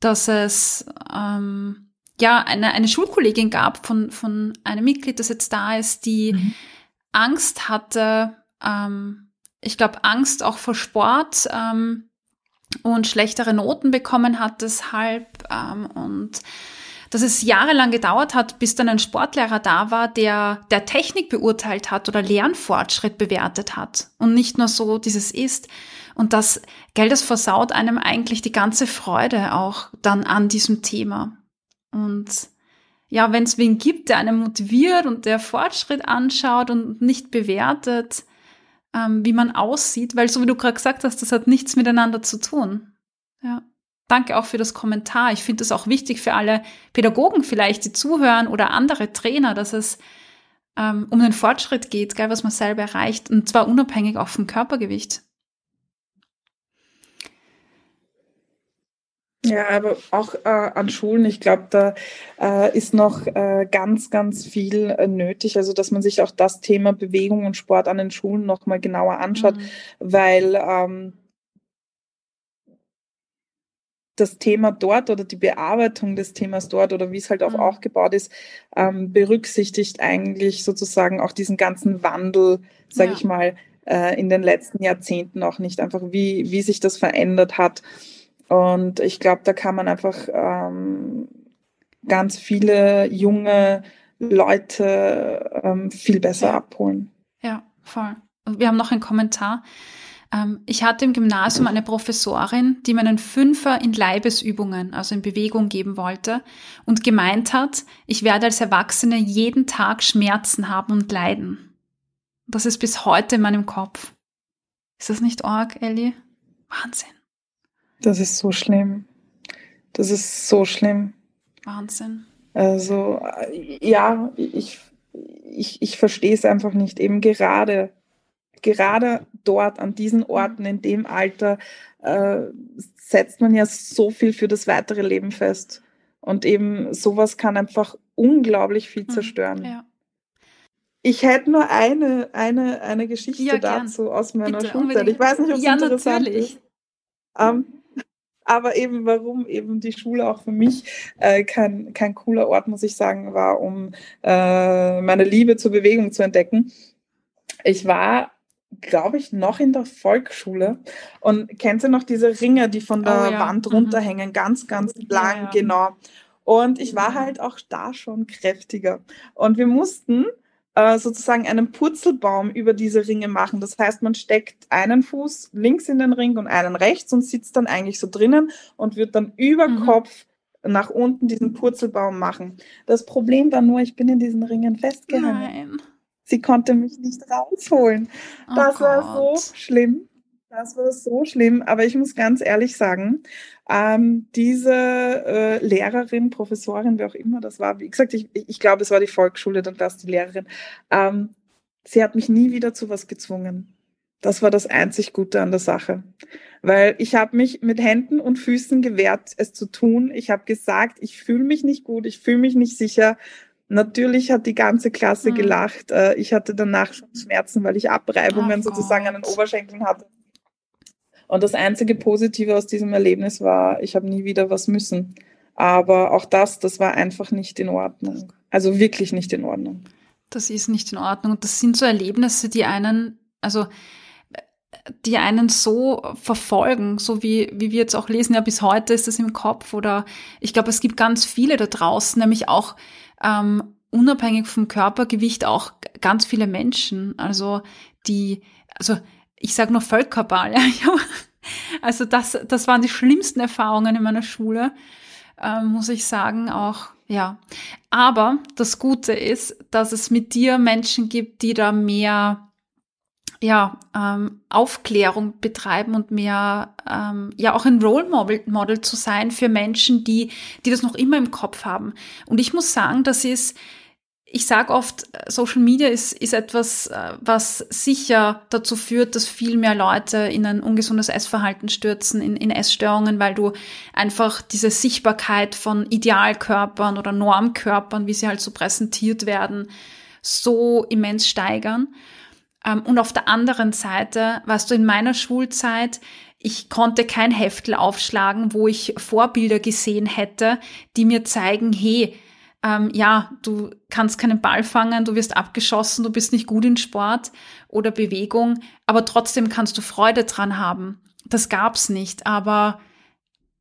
dass es ähm, ja, eine, eine Schulkollegin gab von, von einem Mitglied, das jetzt da ist, die mhm. Angst hatte, ähm, ich glaube, Angst auch vor Sport ähm, und schlechtere Noten bekommen hat deshalb ähm, und dass es jahrelang gedauert hat, bis dann ein Sportlehrer da war, der der Technik beurteilt hat oder Lernfortschritt bewertet hat und nicht nur so dieses ist. Und das, Geld, das versaut einem eigentlich die ganze Freude auch dann an diesem Thema. Und ja, wenn es wen gibt, der einen motiviert und der Fortschritt anschaut und nicht bewertet, ähm, wie man aussieht, weil so wie du gerade gesagt hast, das hat nichts miteinander zu tun. Ja. Danke auch für das Kommentar. Ich finde es auch wichtig für alle Pädagogen vielleicht, die zuhören oder andere Trainer, dass es ähm, um den Fortschritt geht, gell, was man selber erreicht und zwar unabhängig auch vom Körpergewicht. Ja, aber auch äh, an Schulen, ich glaube, da äh, ist noch äh, ganz, ganz viel äh, nötig. Also, dass man sich auch das Thema Bewegung und Sport an den Schulen nochmal genauer anschaut, mhm. weil ähm, das Thema dort oder die Bearbeitung des Themas dort oder wie es halt auch mhm. aufgebaut ist, ähm, berücksichtigt eigentlich sozusagen auch diesen ganzen Wandel, sage ja. ich mal, äh, in den letzten Jahrzehnten auch nicht einfach, wie, wie sich das verändert hat. Und ich glaube, da kann man einfach ähm, ganz viele junge Leute ähm, viel besser ja. abholen. Ja, voll. Und wir haben noch einen Kommentar. Ähm, ich hatte im Gymnasium eine Professorin, die mir einen Fünfer in Leibesübungen, also in Bewegung geben wollte und gemeint hat, ich werde als Erwachsene jeden Tag Schmerzen haben und leiden. Das ist bis heute in meinem Kopf. Ist das nicht arg, Ellie? Wahnsinn. Das ist so schlimm. Das ist so schlimm. Wahnsinn. Also, ja, ich, ich, ich verstehe es einfach nicht. Eben gerade, gerade dort, an diesen mhm. Orten, in dem Alter, äh, setzt man ja so viel für das weitere Leben fest. Und eben sowas kann einfach unglaublich viel mhm. zerstören. Ja. Ich hätte nur eine, eine, eine Geschichte ja, dazu aus meiner Bitte, Schulzeit. Unbedingt. Ich weiß nicht, ob es ja, interessant natürlich. ist. Ähm, aber eben, warum eben die Schule auch für mich äh, kein, kein cooler Ort, muss ich sagen, war, um äh, meine Liebe zur Bewegung zu entdecken. Ich war glaube ich, noch in der Volksschule. Und kennt ihr noch diese Ringe, die von der oh, ja. Wand mhm. runterhängen, mhm. ganz, ganz lang, ja, ja. genau. Und ich war halt auch da schon kräftiger. Und wir mussten äh, sozusagen einen Purzelbaum über diese Ringe machen. Das heißt, man steckt einen Fuß links in den Ring und einen rechts und sitzt dann eigentlich so drinnen und wird dann über mhm. Kopf nach unten diesen Purzelbaum machen. Das Problem war nur, ich bin in diesen Ringen festgehangen. Nein. Sie konnte mich nicht rausholen. Oh das Gott. war so schlimm. Das war so schlimm. Aber ich muss ganz ehrlich sagen, ähm, diese äh, Lehrerin, Professorin, wer auch immer das war, wie gesagt, ich, ich glaube, es war die Volksschule, dann das die Lehrerin, ähm, sie hat mich nie wieder zu was gezwungen. Das war das einzig Gute an der Sache. Weil ich habe mich mit Händen und Füßen gewehrt, es zu tun. Ich habe gesagt, ich fühle mich nicht gut, ich fühle mich nicht sicher. Natürlich hat die ganze Klasse mhm. gelacht. Äh, ich hatte danach schon Schmerzen, weil ich Abreibungen oh sozusagen an den Oberschenkeln hatte. Und das einzige Positive aus diesem Erlebnis war, ich habe nie wieder was müssen. Aber auch das, das war einfach nicht in Ordnung. Also wirklich nicht in Ordnung. Das ist nicht in Ordnung. Das sind so Erlebnisse, die einen, also die einen so verfolgen, so wie, wie wir jetzt auch lesen, ja, bis heute ist das im Kopf oder ich glaube, es gibt ganz viele da draußen, nämlich auch ähm, unabhängig vom Körpergewicht auch ganz viele Menschen, also die, also ich sage nur Völkerball, also das, das waren die schlimmsten Erfahrungen in meiner Schule, ähm, muss ich sagen, auch, ja. Aber das Gute ist, dass es mit dir Menschen gibt, die da mehr ja, ähm, Aufklärung betreiben und mehr, ähm, ja, auch ein Role Model, Model zu sein für Menschen, die, die das noch immer im Kopf haben. Und ich muss sagen, das ist, ich sage oft, Social Media ist, ist etwas, äh, was sicher dazu führt, dass viel mehr Leute in ein ungesundes Essverhalten stürzen, in, in Essstörungen, weil du einfach diese Sichtbarkeit von Idealkörpern oder Normkörpern, wie sie halt so präsentiert werden, so immens steigern. Ähm, und auf der anderen Seite, weißt du, in meiner Schulzeit, ich konnte kein Heftel aufschlagen, wo ich Vorbilder gesehen hätte, die mir zeigen, hey, ähm, ja, du kannst keinen Ball fangen, du wirst abgeschossen, du bist nicht gut in Sport oder Bewegung, aber trotzdem kannst du Freude dran haben. Das gab's nicht, aber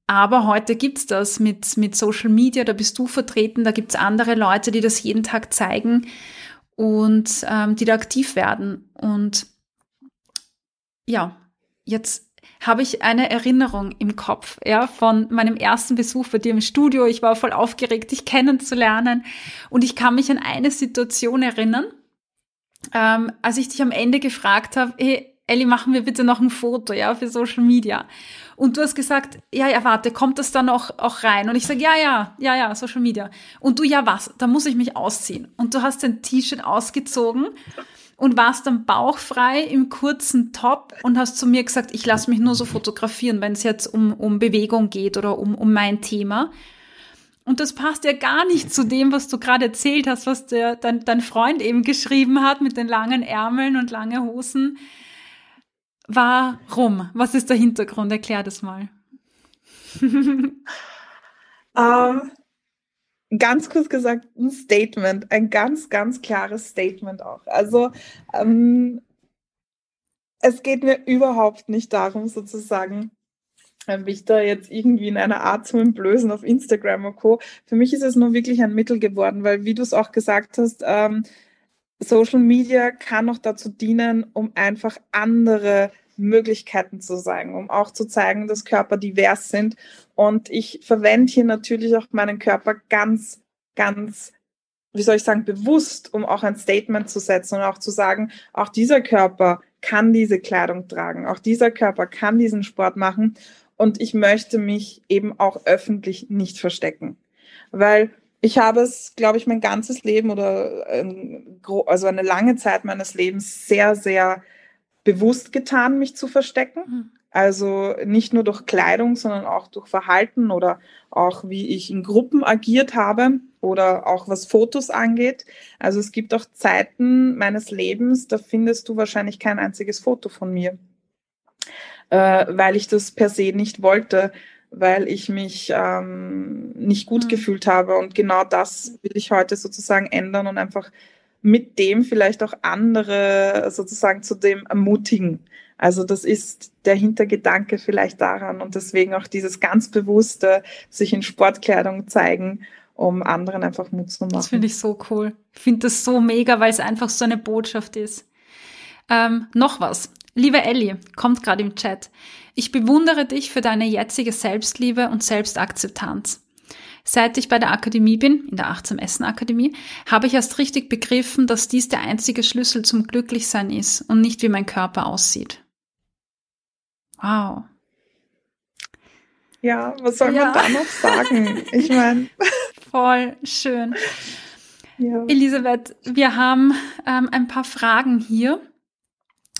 aber heute gibt's das mit, mit Social Media, da bist du vertreten, da gibt's andere Leute, die das jeden Tag zeigen und ähm, die da aktiv werden. Und ja, jetzt habe ich eine Erinnerung im Kopf, ja, von meinem ersten Besuch bei dir im Studio. Ich war voll aufgeregt, dich kennenzulernen. Und ich kann mich an eine Situation erinnern, ähm, als ich dich am Ende gefragt habe, hey, Elli, machen wir bitte noch ein Foto, ja, für Social Media. Und du hast gesagt, ja, ja, warte, kommt das dann auch, auch rein? Und ich sage, ja, ja, ja, ja, Social Media. Und du, ja, was? Da muss ich mich ausziehen. Und du hast dein T-Shirt ausgezogen und warst dann bauchfrei im kurzen Top und hast zu mir gesagt, ich lasse mich nur so fotografieren, wenn es jetzt um, um Bewegung geht oder um, um mein Thema. Und das passt ja gar nicht zu dem, was du gerade erzählt hast, was der, dein, dein Freund eben geschrieben hat mit den langen Ärmeln und lange Hosen. Warum? Was ist der Hintergrund? Erklär das mal. ähm, ganz kurz gesagt, ein Statement, ein ganz, ganz klares Statement auch. Also ähm, es geht mir überhaupt nicht darum, sozusagen, mich da jetzt irgendwie in einer Art zu entblößen auf Instagram und Co. Für mich ist es nur wirklich ein Mittel geworden, weil, wie du es auch gesagt hast, ähm, Social Media kann auch dazu dienen, um einfach andere Möglichkeiten zu sagen, um auch zu zeigen, dass Körper divers sind. Und ich verwende hier natürlich auch meinen Körper ganz, ganz, wie soll ich sagen, bewusst, um auch ein Statement zu setzen und auch zu sagen, auch dieser Körper kann diese Kleidung tragen, auch dieser Körper kann diesen Sport machen. Und ich möchte mich eben auch öffentlich nicht verstecken. Weil ich habe es, glaube ich, mein ganzes Leben oder also eine lange Zeit meines Lebens sehr, sehr bewusst getan, mich zu verstecken. Mhm. Also nicht nur durch Kleidung, sondern auch durch Verhalten oder auch wie ich in Gruppen agiert habe oder auch was Fotos angeht. Also es gibt auch Zeiten meines Lebens, da findest du wahrscheinlich kein einziges Foto von mir, äh, weil ich das per se nicht wollte, weil ich mich ähm, nicht gut mhm. gefühlt habe. Und genau das will ich heute sozusagen ändern und einfach mit dem vielleicht auch andere sozusagen zu dem ermutigen. Also das ist der Hintergedanke vielleicht daran und deswegen auch dieses ganz bewusste sich in Sportkleidung zeigen, um anderen einfach Mut zu machen. Das finde ich so cool. Ich finde das so mega, weil es einfach so eine Botschaft ist. Ähm, noch was. Liebe Ellie, kommt gerade im Chat. Ich bewundere dich für deine jetzige Selbstliebe und Selbstakzeptanz. Seit ich bei der Akademie bin, in der 18 Essen Akademie, habe ich erst richtig begriffen, dass dies der einzige Schlüssel zum Glücklichsein ist und nicht wie mein Körper aussieht. Wow. Ja, was soll ja. man da noch sagen? Ich meine. Voll schön. Ja. Elisabeth, wir haben ähm, ein paar Fragen hier.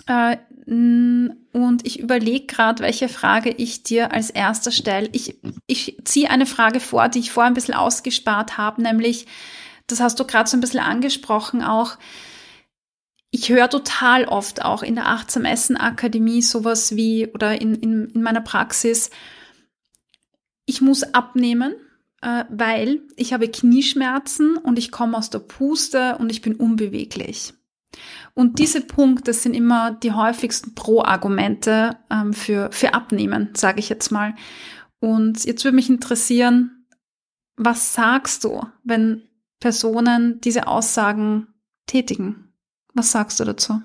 Äh, und ich überlege gerade, welche Frage ich dir als erster stelle. Ich, ich ziehe eine Frage vor, die ich vorher ein bisschen ausgespart habe, nämlich, das hast du gerade so ein bisschen angesprochen auch, ich höre total oft auch in der Achtsam Essen Akademie sowas wie oder in, in, in meiner Praxis, ich muss abnehmen, äh, weil ich habe Knieschmerzen und ich komme aus der Puste und ich bin unbeweglich. Und diese Punkte sind immer die häufigsten Pro-Argumente ähm, für, für Abnehmen, sage ich jetzt mal. Und jetzt würde mich interessieren, was sagst du, wenn Personen diese Aussagen tätigen? Was sagst du dazu?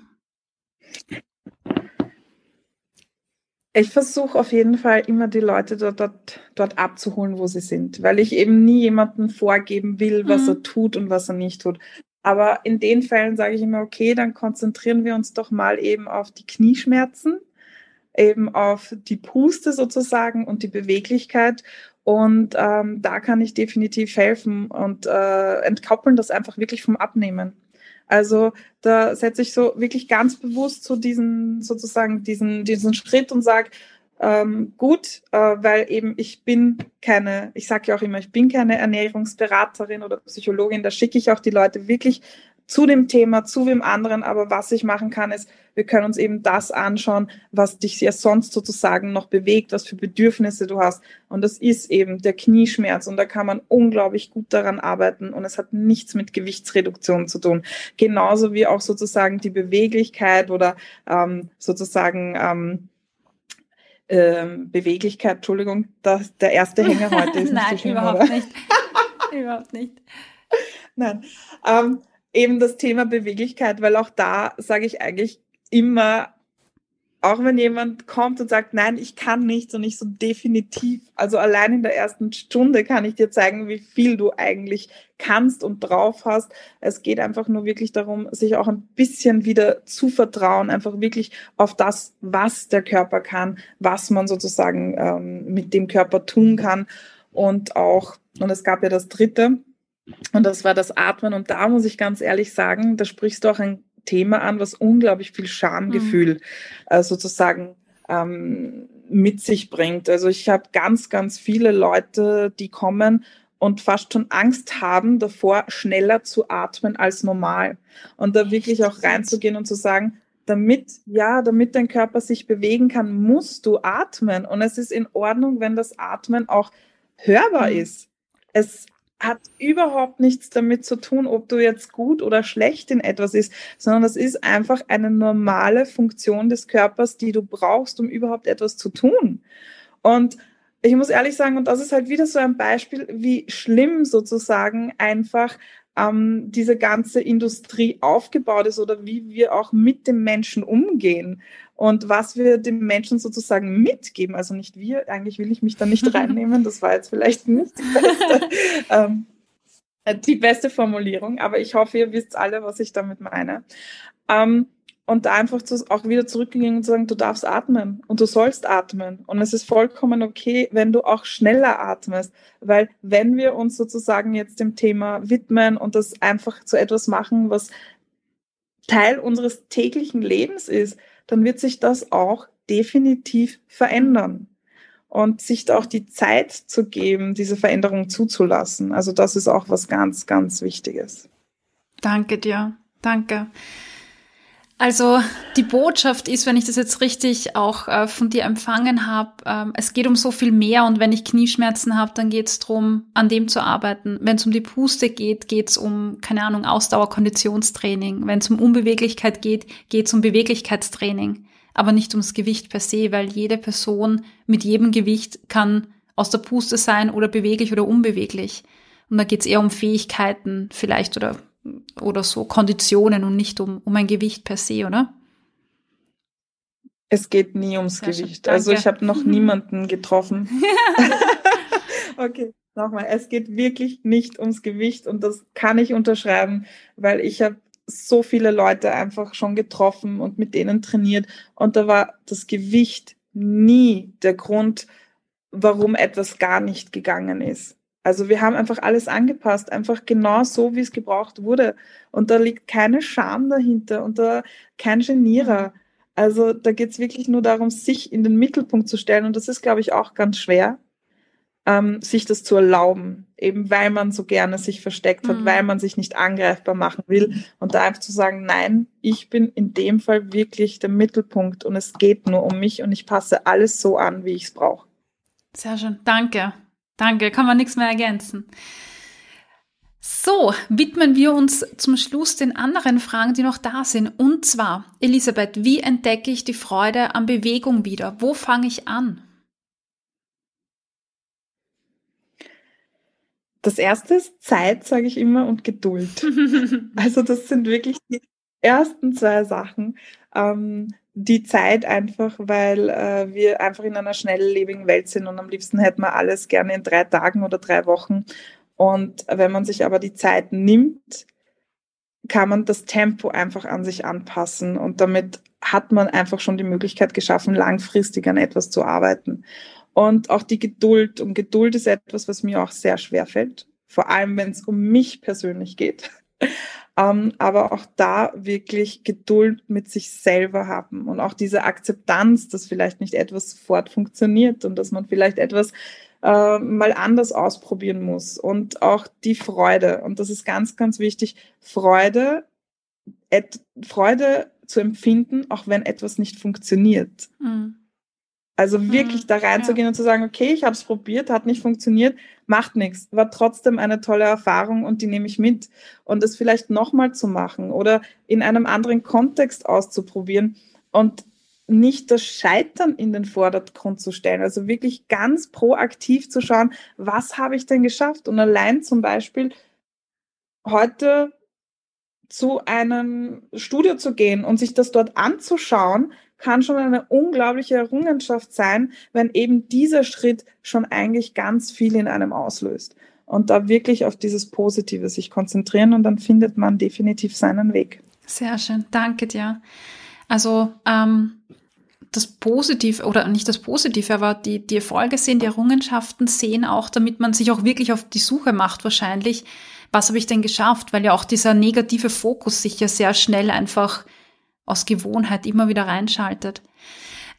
Ich versuche auf jeden Fall immer die Leute dort, dort, dort abzuholen, wo sie sind, weil ich eben nie jemandem vorgeben will, was mhm. er tut und was er nicht tut. Aber in den Fällen sage ich immer, okay, dann konzentrieren wir uns doch mal eben auf die Knieschmerzen, eben auf die Puste sozusagen und die Beweglichkeit. Und ähm, da kann ich definitiv helfen und äh, entkoppeln das einfach wirklich vom Abnehmen. Also da setze ich so wirklich ganz bewusst so diesen sozusagen diesen diesen Schritt und sage, ähm, gut, äh, weil eben ich bin keine, ich sage ja auch immer, ich bin keine Ernährungsberaterin oder Psychologin, da schicke ich auch die Leute wirklich zu dem Thema, zu wem anderen, aber was ich machen kann, ist, wir können uns eben das anschauen, was dich ja sonst sozusagen noch bewegt, was für Bedürfnisse du hast. Und das ist eben der Knieschmerz und da kann man unglaublich gut daran arbeiten und es hat nichts mit Gewichtsreduktion zu tun. Genauso wie auch sozusagen die Beweglichkeit oder ähm, sozusagen ähm, ähm, Beweglichkeit, Entschuldigung, das, der erste Hänger heute ist Nein, nicht so überhaupt oder? nicht. überhaupt nicht. Nein, ähm, eben das Thema Beweglichkeit, weil auch da sage ich eigentlich immer, auch wenn jemand kommt und sagt, nein, ich kann nichts und ich so definitiv, also allein in der ersten Stunde kann ich dir zeigen, wie viel du eigentlich kannst und drauf hast. Es geht einfach nur wirklich darum, sich auch ein bisschen wieder zu vertrauen, einfach wirklich auf das, was der Körper kann, was man sozusagen ähm, mit dem Körper tun kann und auch, und es gab ja das dritte, und das war das Atmen. Und da muss ich ganz ehrlich sagen, da sprichst du auch ein Thema an, was unglaublich viel Schamgefühl mhm. äh, sozusagen ähm, mit sich bringt. Also ich habe ganz, ganz viele Leute, die kommen und fast schon Angst haben davor, schneller zu atmen als normal. Und da wirklich auch reinzugehen und zu sagen, damit, ja, damit dein Körper sich bewegen kann, musst du atmen. Und es ist in Ordnung, wenn das Atmen auch hörbar mhm. ist. Es hat überhaupt nichts damit zu tun, ob du jetzt gut oder schlecht in etwas ist, sondern das ist einfach eine normale Funktion des Körpers, die du brauchst, um überhaupt etwas zu tun. Und ich muss ehrlich sagen, und das ist halt wieder so ein Beispiel, wie schlimm sozusagen einfach ähm, diese ganze Industrie aufgebaut ist oder wie wir auch mit dem Menschen umgehen und was wir dem Menschen sozusagen mitgeben. Also nicht wir, eigentlich will ich mich da nicht reinnehmen, das war jetzt vielleicht nicht die beste, ähm, die beste Formulierung, aber ich hoffe, ihr wisst alle, was ich damit meine. Ähm, und da einfach auch wieder zurückgehen und sagen, du darfst atmen und du sollst atmen. Und es ist vollkommen okay, wenn du auch schneller atmest. Weil wenn wir uns sozusagen jetzt dem Thema widmen und das einfach zu etwas machen, was Teil unseres täglichen Lebens ist, dann wird sich das auch definitiv verändern. Und sich da auch die Zeit zu geben, diese Veränderung zuzulassen. Also das ist auch was ganz, ganz Wichtiges. Danke dir. Danke. Also die Botschaft ist, wenn ich das jetzt richtig auch äh, von dir empfangen habe, ähm, es geht um so viel mehr und wenn ich Knieschmerzen habe, dann geht es darum, an dem zu arbeiten. Wenn es um die Puste geht, geht es um, keine Ahnung, Ausdauerkonditionstraining. Wenn es um Unbeweglichkeit geht, geht es um Beweglichkeitstraining, aber nicht ums Gewicht per se, weil jede Person mit jedem Gewicht kann aus der Puste sein oder beweglich oder unbeweglich. Und da geht es eher um Fähigkeiten vielleicht oder oder so Konditionen und nicht um, um ein Gewicht per se, oder? Es geht nie ums Sehr Gewicht. Also ich habe noch niemanden getroffen. okay, nochmal. Es geht wirklich nicht ums Gewicht und das kann ich unterschreiben, weil ich habe so viele Leute einfach schon getroffen und mit denen trainiert und da war das Gewicht nie der Grund, warum etwas gar nicht gegangen ist. Also wir haben einfach alles angepasst, einfach genau so, wie es gebraucht wurde. Und da liegt keine Scham dahinter und da kein Genierer. Also da geht es wirklich nur darum, sich in den Mittelpunkt zu stellen. Und das ist, glaube ich, auch ganz schwer, ähm, sich das zu erlauben. Eben weil man so gerne sich versteckt hat, mhm. weil man sich nicht angreifbar machen will. Und da einfach zu sagen, nein, ich bin in dem Fall wirklich der Mittelpunkt und es geht nur um mich und ich passe alles so an, wie ich es brauche. Sehr schön. Danke. Danke, kann man nichts mehr ergänzen. So, widmen wir uns zum Schluss den anderen Fragen, die noch da sind. Und zwar, Elisabeth, wie entdecke ich die Freude an Bewegung wieder? Wo fange ich an? Das erste ist Zeit, sage ich immer, und Geduld. also das sind wirklich die ersten zwei Sachen. Ähm, die Zeit einfach, weil äh, wir einfach in einer schnelllebigen Welt sind und am liebsten hätten wir alles gerne in drei Tagen oder drei Wochen. Und wenn man sich aber die Zeit nimmt, kann man das Tempo einfach an sich anpassen und damit hat man einfach schon die Möglichkeit geschaffen, langfristig an etwas zu arbeiten. Und auch die Geduld. Und Geduld ist etwas, was mir auch sehr schwer fällt, vor allem wenn es um mich persönlich geht ähm, aber auch da wirklich Geduld mit sich selber haben und auch diese Akzeptanz, dass vielleicht nicht etwas sofort funktioniert und dass man vielleicht etwas äh, mal anders ausprobieren muss und auch die Freude und das ist ganz, ganz wichtig, Freude, Freude zu empfinden, auch wenn etwas nicht funktioniert. Mhm. Also wirklich mhm, da reinzugehen ja. und zu sagen, okay, ich habe es probiert, hat nicht funktioniert, macht nichts, war trotzdem eine tolle Erfahrung und die nehme ich mit. Und es vielleicht nochmal zu machen oder in einem anderen Kontext auszuprobieren und nicht das Scheitern in den Vordergrund zu stellen. Also wirklich ganz proaktiv zu schauen, was habe ich denn geschafft? Und allein zum Beispiel heute zu einem Studio zu gehen und sich das dort anzuschauen, kann schon eine unglaubliche Errungenschaft sein, wenn eben dieser Schritt schon eigentlich ganz viel in einem auslöst. Und da wirklich auf dieses Positive sich konzentrieren und dann findet man definitiv seinen Weg. Sehr schön, danke dir. Also ähm, das Positive oder nicht das Positive, aber die, die Erfolge sehen, die Errungenschaften sehen auch, damit man sich auch wirklich auf die Suche macht wahrscheinlich, was habe ich denn geschafft, weil ja auch dieser negative Fokus sich ja sehr schnell einfach aus Gewohnheit immer wieder reinschaltet.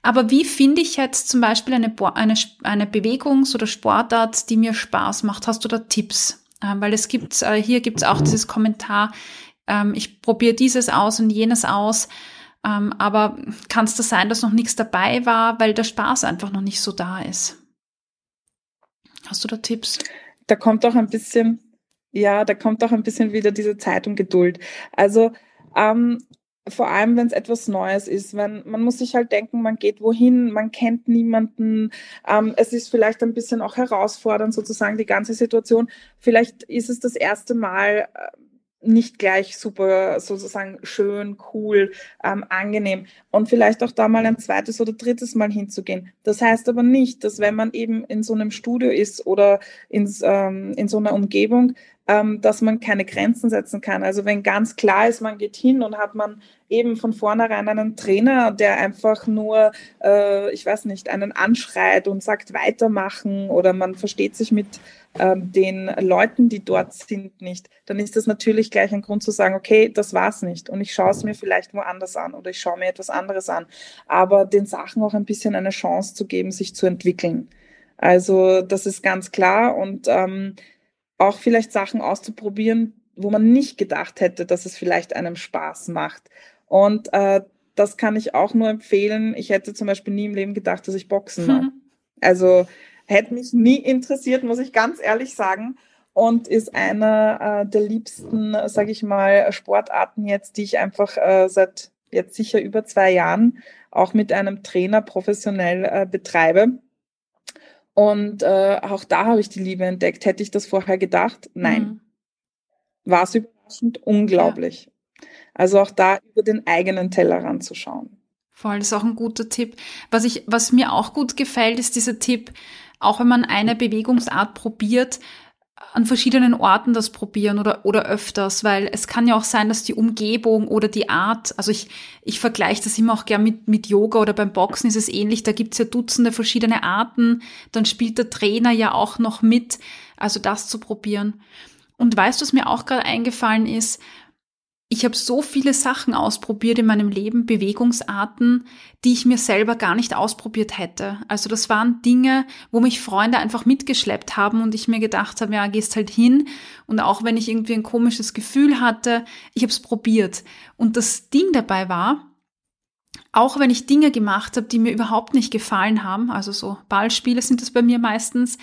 Aber wie finde ich jetzt zum Beispiel eine, eine, eine Bewegungs- oder Sportart, die mir Spaß macht? Hast du da Tipps? Ähm, weil es gibt, äh, hier gibt es auch dieses Kommentar, ähm, ich probiere dieses aus und jenes aus. Ähm, aber kann es das sein, dass noch nichts dabei war, weil der Spaß einfach noch nicht so da ist? Hast du da Tipps? Da kommt auch ein bisschen, ja, da kommt auch ein bisschen wieder diese Zeit und Geduld. Also ähm, vor allem, wenn es etwas Neues ist, wenn man muss sich halt denken, man geht wohin, man kennt niemanden, ähm, es ist vielleicht ein bisschen auch herausfordernd sozusagen die ganze Situation. Vielleicht ist es das erste Mal äh, nicht gleich super sozusagen schön, cool, ähm, angenehm und vielleicht auch da mal ein zweites oder drittes Mal hinzugehen. Das heißt aber nicht, dass wenn man eben in so einem Studio ist oder ins, ähm, in so einer Umgebung, ähm, dass man keine Grenzen setzen kann. Also wenn ganz klar ist, man geht hin und hat man eben von vornherein einen Trainer, der einfach nur, äh, ich weiß nicht, einen anschreit und sagt weitermachen oder man versteht sich mit ähm, den Leuten, die dort sind, nicht, dann ist das natürlich gleich ein Grund zu sagen, okay, das war's nicht und ich schaue es mir vielleicht woanders an oder ich schaue mir etwas anderes an. Aber den Sachen auch ein bisschen eine Chance zu geben, sich zu entwickeln. Also das ist ganz klar und ähm, auch vielleicht Sachen auszuprobieren, wo man nicht gedacht hätte, dass es vielleicht einem Spaß macht. Und äh, das kann ich auch nur empfehlen. Ich hätte zum Beispiel nie im Leben gedacht, dass ich Boxen mache. Mhm. Also hätte mich nie interessiert, muss ich ganz ehrlich sagen. Und ist einer äh, der liebsten, sage ich mal, Sportarten jetzt, die ich einfach äh, seit jetzt sicher über zwei Jahren auch mit einem Trainer professionell äh, betreibe. Und äh, auch da habe ich die Liebe entdeckt. Hätte ich das vorher gedacht? Nein. Mhm. War es überraschend? Unglaublich. Ja. Also auch da über den eigenen Teller ranzuschauen. Voll, das ist auch ein guter Tipp. Was ich, was mir auch gut gefällt, ist dieser Tipp, auch wenn man eine Bewegungsart probiert, an verschiedenen Orten das probieren oder, oder öfters, weil es kann ja auch sein, dass die Umgebung oder die Art, also ich, ich vergleiche das immer auch gern mit, mit Yoga oder beim Boxen ist es ähnlich, da gibt's ja Dutzende verschiedene Arten, dann spielt der Trainer ja auch noch mit, also das zu probieren. Und weißt du, was mir auch gerade eingefallen ist, ich habe so viele Sachen ausprobiert in meinem Leben, Bewegungsarten, die ich mir selber gar nicht ausprobiert hätte. Also das waren Dinge, wo mich Freunde einfach mitgeschleppt haben und ich mir gedacht habe, ja, gehst halt hin. Und auch wenn ich irgendwie ein komisches Gefühl hatte, ich habe es probiert. Und das Ding dabei war, auch wenn ich Dinge gemacht habe, die mir überhaupt nicht gefallen haben, also so Ballspiele sind das bei mir meistens,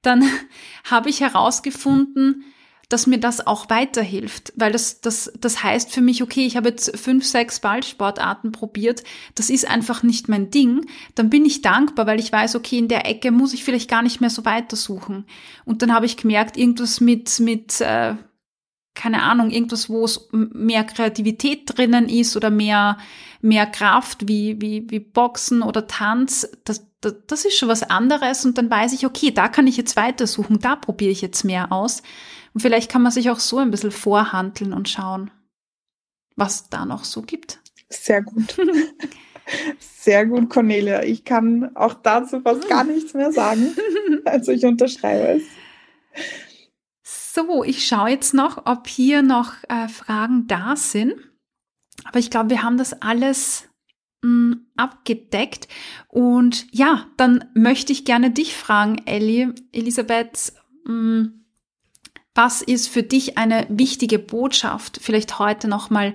dann habe ich herausgefunden, dass mir das auch weiterhilft, weil das, das, das heißt für mich, okay, ich habe jetzt fünf, sechs Ballsportarten probiert, das ist einfach nicht mein Ding, dann bin ich dankbar, weil ich weiß, okay, in der Ecke muss ich vielleicht gar nicht mehr so weitersuchen. Und dann habe ich gemerkt, irgendwas mit, mit, äh, keine Ahnung, irgendwas, wo es mehr Kreativität drinnen ist oder mehr, mehr Kraft wie, wie, wie Boxen oder Tanz, das, das, das ist schon was anderes und dann weiß ich, okay, da kann ich jetzt weitersuchen, da probiere ich jetzt mehr aus. Und vielleicht kann man sich auch so ein bisschen vorhandeln und schauen, was da noch so gibt. Sehr gut. Sehr gut, Cornelia. Ich kann auch dazu fast gar nichts mehr sagen. Also ich unterschreibe es. So, ich schaue jetzt noch, ob hier noch äh, Fragen da sind. Aber ich glaube, wir haben das alles mh, hm, abgedeckt. Und ja, dann möchte ich gerne dich fragen, Ellie, Elisabeth. Mh, hm, was ist für dich eine wichtige Botschaft? Vielleicht heute nochmal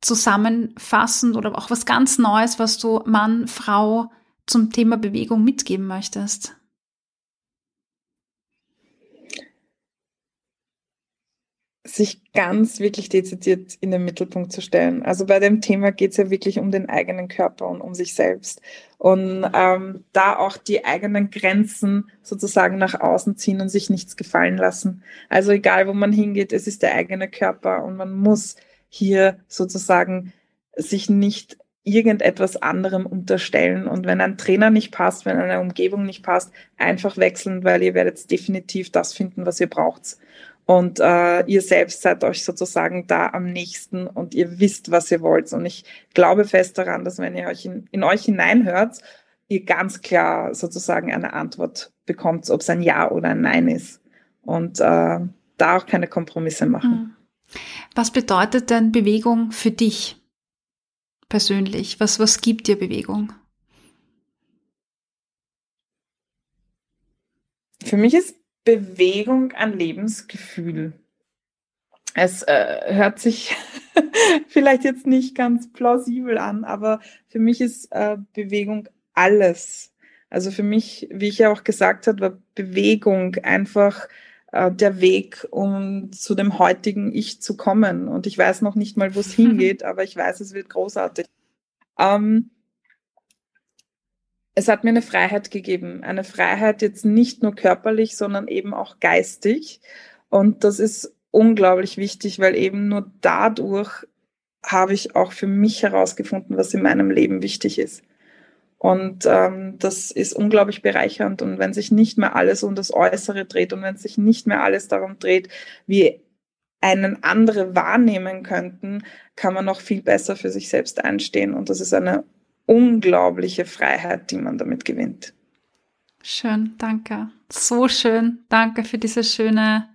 zusammenfassend oder auch was ganz Neues, was du Mann, Frau zum Thema Bewegung mitgeben möchtest? Sich ganz wirklich dezidiert in den Mittelpunkt zu stellen. Also bei dem Thema geht es ja wirklich um den eigenen Körper und um sich selbst. Und ähm, da auch die eigenen Grenzen sozusagen nach außen ziehen und sich nichts gefallen lassen. Also egal, wo man hingeht, es ist der eigene Körper und man muss hier sozusagen sich nicht irgendetwas anderem unterstellen. Und wenn ein Trainer nicht passt, wenn eine Umgebung nicht passt, einfach wechseln, weil ihr werdet definitiv das finden, was ihr braucht. Und äh, ihr selbst seid euch sozusagen da am nächsten und ihr wisst, was ihr wollt. Und ich glaube fest daran, dass wenn ihr euch in, in euch hineinhört, ihr ganz klar sozusagen eine Antwort bekommt, ob es ein Ja oder ein Nein ist. Und äh, da auch keine Kompromisse machen. Hm. Was bedeutet denn Bewegung für dich persönlich? Was, was gibt dir Bewegung? Für mich ist Bewegung ein Lebensgefühl. Es äh, hört sich vielleicht jetzt nicht ganz plausibel an, aber für mich ist äh, Bewegung alles. Also für mich, wie ich ja auch gesagt habe, war Bewegung einfach äh, der Weg, um zu dem heutigen Ich zu kommen. Und ich weiß noch nicht mal, wo es hingeht, aber ich weiß, es wird großartig. Ähm, es hat mir eine Freiheit gegeben. Eine Freiheit jetzt nicht nur körperlich, sondern eben auch geistig. Und das ist unglaublich wichtig, weil eben nur dadurch habe ich auch für mich herausgefunden, was in meinem Leben wichtig ist. Und ähm, das ist unglaublich bereichernd. Und wenn sich nicht mehr alles um das Äußere dreht und wenn sich nicht mehr alles darum dreht, wie einen andere wahrnehmen könnten, kann man noch viel besser für sich selbst einstehen. Und das ist eine unglaubliche Freiheit, die man damit gewinnt. Schön, danke. So schön. Danke für diese schöne,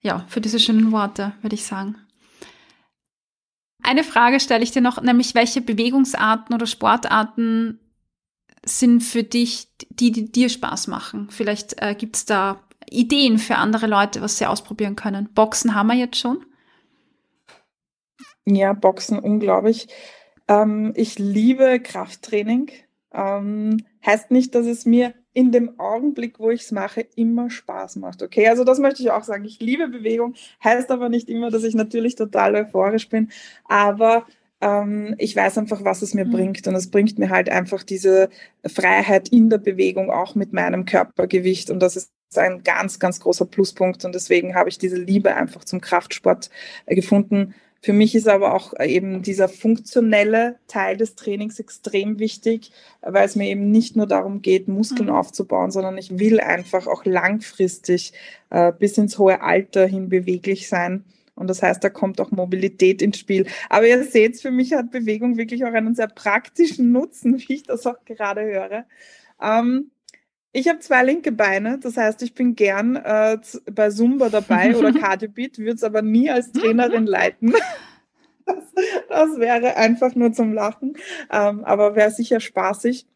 ja, für diese schönen Worte, würde ich sagen. Eine Frage stelle ich dir noch, nämlich welche Bewegungsarten oder Sportarten sind für dich, die, die dir Spaß machen? Vielleicht äh, gibt es da Ideen für andere Leute, was sie ausprobieren können. Boxen haben wir jetzt schon. Ja, Boxen unglaublich. Ähm, ich liebe Krafttraining. Ähm, heißt nicht, dass es mir in dem Augenblick, wo ich es mache, immer Spaß macht. Okay, also das möchte ich auch sagen. Ich liebe Bewegung, heißt aber nicht immer, dass ich natürlich total euphorisch bin. Aber ähm, ich weiß einfach, was es mir mhm. bringt. Und es bringt mir halt einfach diese Freiheit in der Bewegung, auch mit meinem Körpergewicht. Und das ist ein ganz, ganz großer Pluspunkt. Und deswegen habe ich diese Liebe einfach zum Kraftsport äh, gefunden. Für mich ist aber auch eben dieser funktionelle Teil des Trainings extrem wichtig, weil es mir eben nicht nur darum geht, Muskeln mhm. aufzubauen, sondern ich will einfach auch langfristig äh, bis ins hohe Alter hin beweglich sein. Und das heißt, da kommt auch Mobilität ins Spiel. Aber ihr seht, für mich hat Bewegung wirklich auch einen sehr praktischen Nutzen, wie ich das auch gerade höre. Ähm, ich habe zwei linke Beine, das heißt, ich bin gern äh, bei Zumba dabei oder Cardio Beat, würde es aber nie als Trainerin leiten. Das, das, wäre einfach nur zum Lachen, ähm, aber wäre sicher spaßig.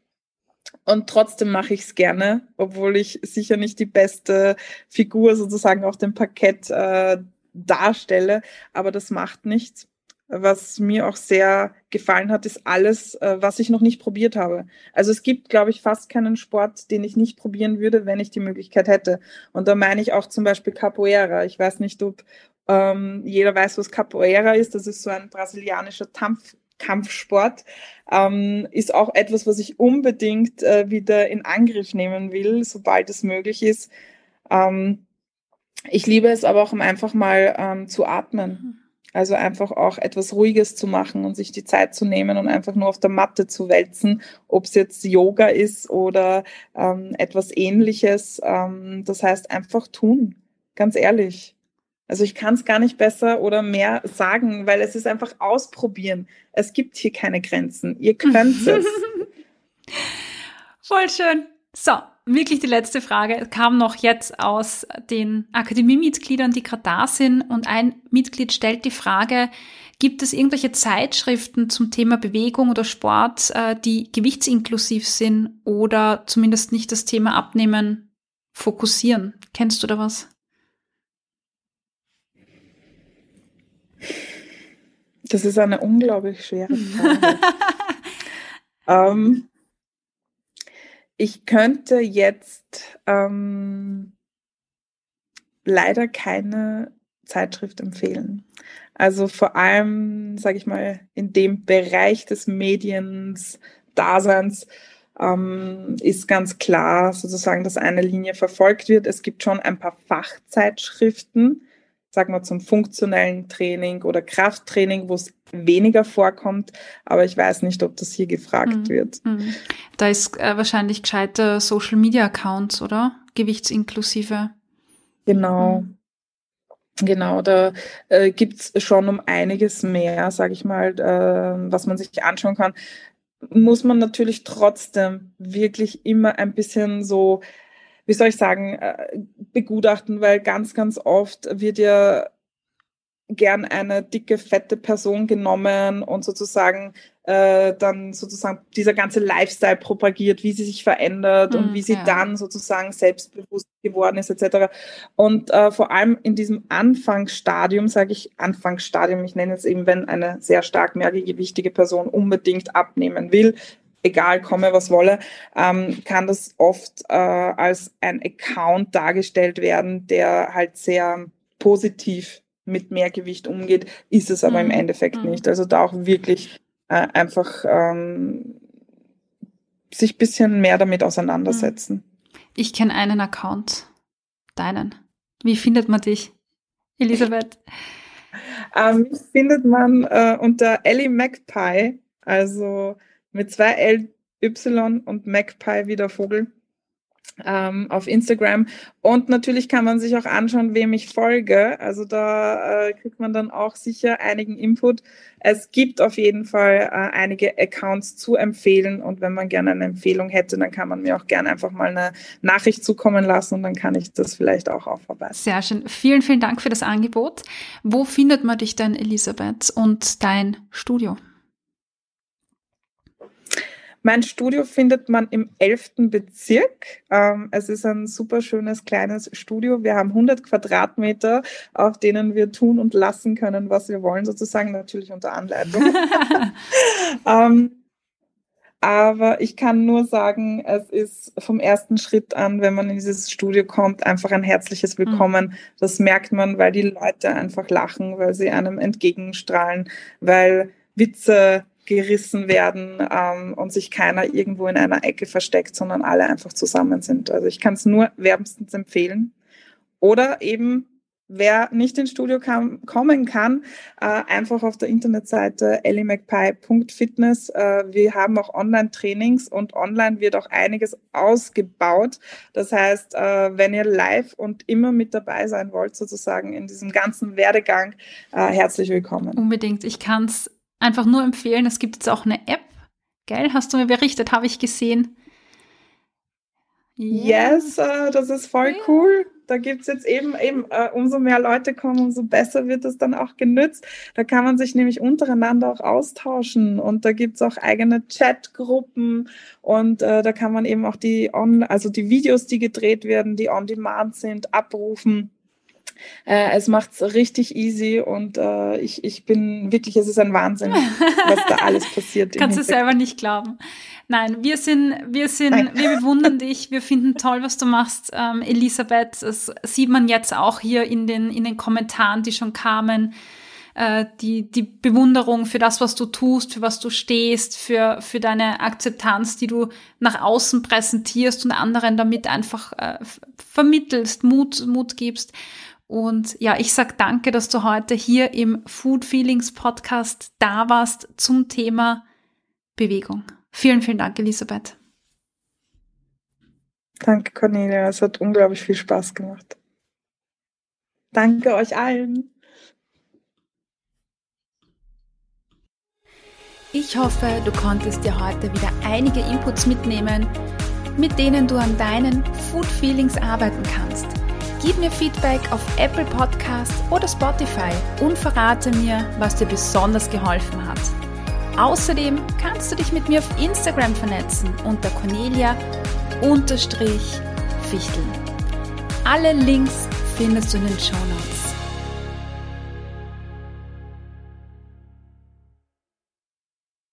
Und trotzdem mache ich es gerne, obwohl ich sicher nicht die beste Figur sozusagen auf dem Parkett äh, darstelle, aber das macht nichts. Was mir auch sehr gefallen hat, ist alles, äh, was ich noch nicht probiert habe. Also es gibt, glaube ich, fast keinen Sport, den ich nicht probieren würde, wenn ich die Möglichkeit hätte. Und da meine ich auch zum Beispiel Capoeira. Ich weiß nicht, ob ähm, jeder weiß, was Capoeira ist. Das ist so ein brasilianischer Tampf Kampfsport, ähm, ist auch etwas, was ich unbedingt äh, wieder in Angriff nehmen will, sobald es möglich ist. Ähm, ich liebe es aber auch, um einfach mal ähm, zu atmen. Also einfach auch etwas Ruhiges zu machen und sich die Zeit zu nehmen und einfach nur auf der Matte zu wälzen, ob es jetzt Yoga ist oder ähm, etwas ähnliches. Ähm, das heißt einfach tun, ganz ehrlich. Also ich kann es gar nicht besser oder mehr sagen, weil es ist einfach ausprobieren. Es gibt hier keine Grenzen. Ihr könnt es. Voll schön. So, wirklich die letzte Frage kam noch jetzt aus den Akademiemitgliedern, die gerade da sind. Und ein Mitglied stellt die Frage, gibt es irgendwelche Zeitschriften zum Thema Bewegung oder Sport, äh, die gewichtsinklusiv sind oder zumindest nicht das Thema Abnehmen fokussieren? Kennst du da was? Das ist eine unglaublich schwere Frage. ähm, ich könnte jetzt ähm, leider keine Zeitschrift empfehlen. Also vor allem, sage ich mal, in dem Bereich des Mediens, Daseins ähm, ist ganz klar sozusagen, dass eine Linie verfolgt wird. Es gibt schon ein paar Fachzeitschriften, sagen wir zum funktionellen Training oder Krafttraining, wo es weniger vorkommt, aber ich weiß nicht, ob das hier gefragt mhm. wird. Mhm. Da ist äh, wahrscheinlich gescheite Social Media Accounts, oder? Gewichtsinklusive. Genau. Mhm. Genau, da äh, gibt es schon um einiges mehr, sage ich mal, äh, was man sich anschauen kann. Muss man natürlich trotzdem wirklich immer ein bisschen so wie soll ich sagen, äh, begutachten, weil ganz, ganz oft wird ja gern eine dicke, fette Person genommen und sozusagen äh, dann sozusagen dieser ganze Lifestyle propagiert, wie sie sich verändert mm, und wie sie ja. dann sozusagen selbstbewusst geworden ist etc. Und äh, vor allem in diesem Anfangsstadium, sage ich Anfangsstadium, ich nenne es eben, wenn eine sehr stark mehrgewichtige Person unbedingt abnehmen will, egal komme, was wolle, ähm, kann das oft äh, als ein Account dargestellt werden, der halt sehr positiv mit Mehrgewicht umgeht, ist es aber mhm. im Endeffekt mhm. nicht. Also da auch wirklich äh, einfach ähm, sich bisschen mehr damit auseinandersetzen. Mhm. Ich kenne einen Account, deinen. Wie findet man dich, Elisabeth? ähm, findet man äh, unter Ellie Magpie, also mit zwei L, Y und Magpie wie der Vogel ähm, auf Instagram. Und natürlich kann man sich auch anschauen, wem ich folge. Also da äh, kriegt man dann auch sicher einigen Input. Es gibt auf jeden Fall äh, einige Accounts zu empfehlen. Und wenn man gerne eine Empfehlung hätte, dann kann man mir auch gerne einfach mal eine Nachricht zukommen lassen und dann kann ich das vielleicht auch aufarbeiten. Sehr schön. Vielen, vielen Dank für das Angebot. Wo findet man dich denn, Elisabeth, und dein Studio? Mein Studio findet man im 11. Bezirk. Ähm, es ist ein super schönes kleines Studio. Wir haben 100 Quadratmeter, auf denen wir tun und lassen können, was wir wollen, sozusagen natürlich unter Anleitung. ähm, aber ich kann nur sagen, es ist vom ersten Schritt an, wenn man in dieses Studio kommt, einfach ein herzliches mhm. Willkommen. Das merkt man, weil die Leute einfach lachen, weil sie einem entgegenstrahlen, weil Witze gerissen werden ähm, und sich keiner irgendwo in einer Ecke versteckt, sondern alle einfach zusammen sind. Also ich kann es nur wärmstens empfehlen. Oder eben, wer nicht ins Studio kam, kommen kann, äh, einfach auf der Internetseite ellymcpie.fitness. Äh, wir haben auch Online-Trainings und online wird auch einiges ausgebaut. Das heißt, äh, wenn ihr live und immer mit dabei sein wollt, sozusagen in diesem ganzen Werdegang, äh, herzlich willkommen. Unbedingt. Ich kann es einfach nur empfehlen. Es gibt jetzt auch eine App. Gell? Hast du mir berichtet, habe ich gesehen. Yeah. Yes, uh, das ist voll yeah. cool. Da gibt es jetzt eben, eben uh, umso mehr Leute kommen, umso besser wird es dann auch genützt. Da kann man sich nämlich untereinander auch austauschen und da gibt es auch eigene Chatgruppen und uh, da kann man eben auch die on, also die Videos, die gedreht werden, die on demand sind, abrufen. Äh, es macht es richtig easy und äh, ich, ich bin wirklich, es ist ein Wahnsinn, was da alles passiert. Kannst du selber nicht glauben. Nein, wir sind, wir sind, Nein. wir bewundern dich, wir finden toll, was du machst, ähm, Elisabeth. Das sieht man jetzt auch hier in den, in den Kommentaren, die schon kamen. Äh, die, die Bewunderung für das, was du tust, für was du stehst, für, für deine Akzeptanz, die du nach außen präsentierst und anderen damit einfach äh, vermittelst, Mut, Mut gibst. Und ja, ich sag danke, dass du heute hier im Food Feelings Podcast da warst zum Thema Bewegung. Vielen, vielen Dank, Elisabeth. Danke, Cornelia. Es hat unglaublich viel Spaß gemacht. Danke euch allen. Ich hoffe, du konntest dir heute wieder einige Inputs mitnehmen, mit denen du an deinen Food Feelings arbeiten kannst. Gib mir Feedback auf Apple Podcasts oder Spotify und verrate mir, was dir besonders geholfen hat. Außerdem kannst du dich mit mir auf Instagram vernetzen unter Cornelia-Fichteln. Alle Links findest du in den Show Notes.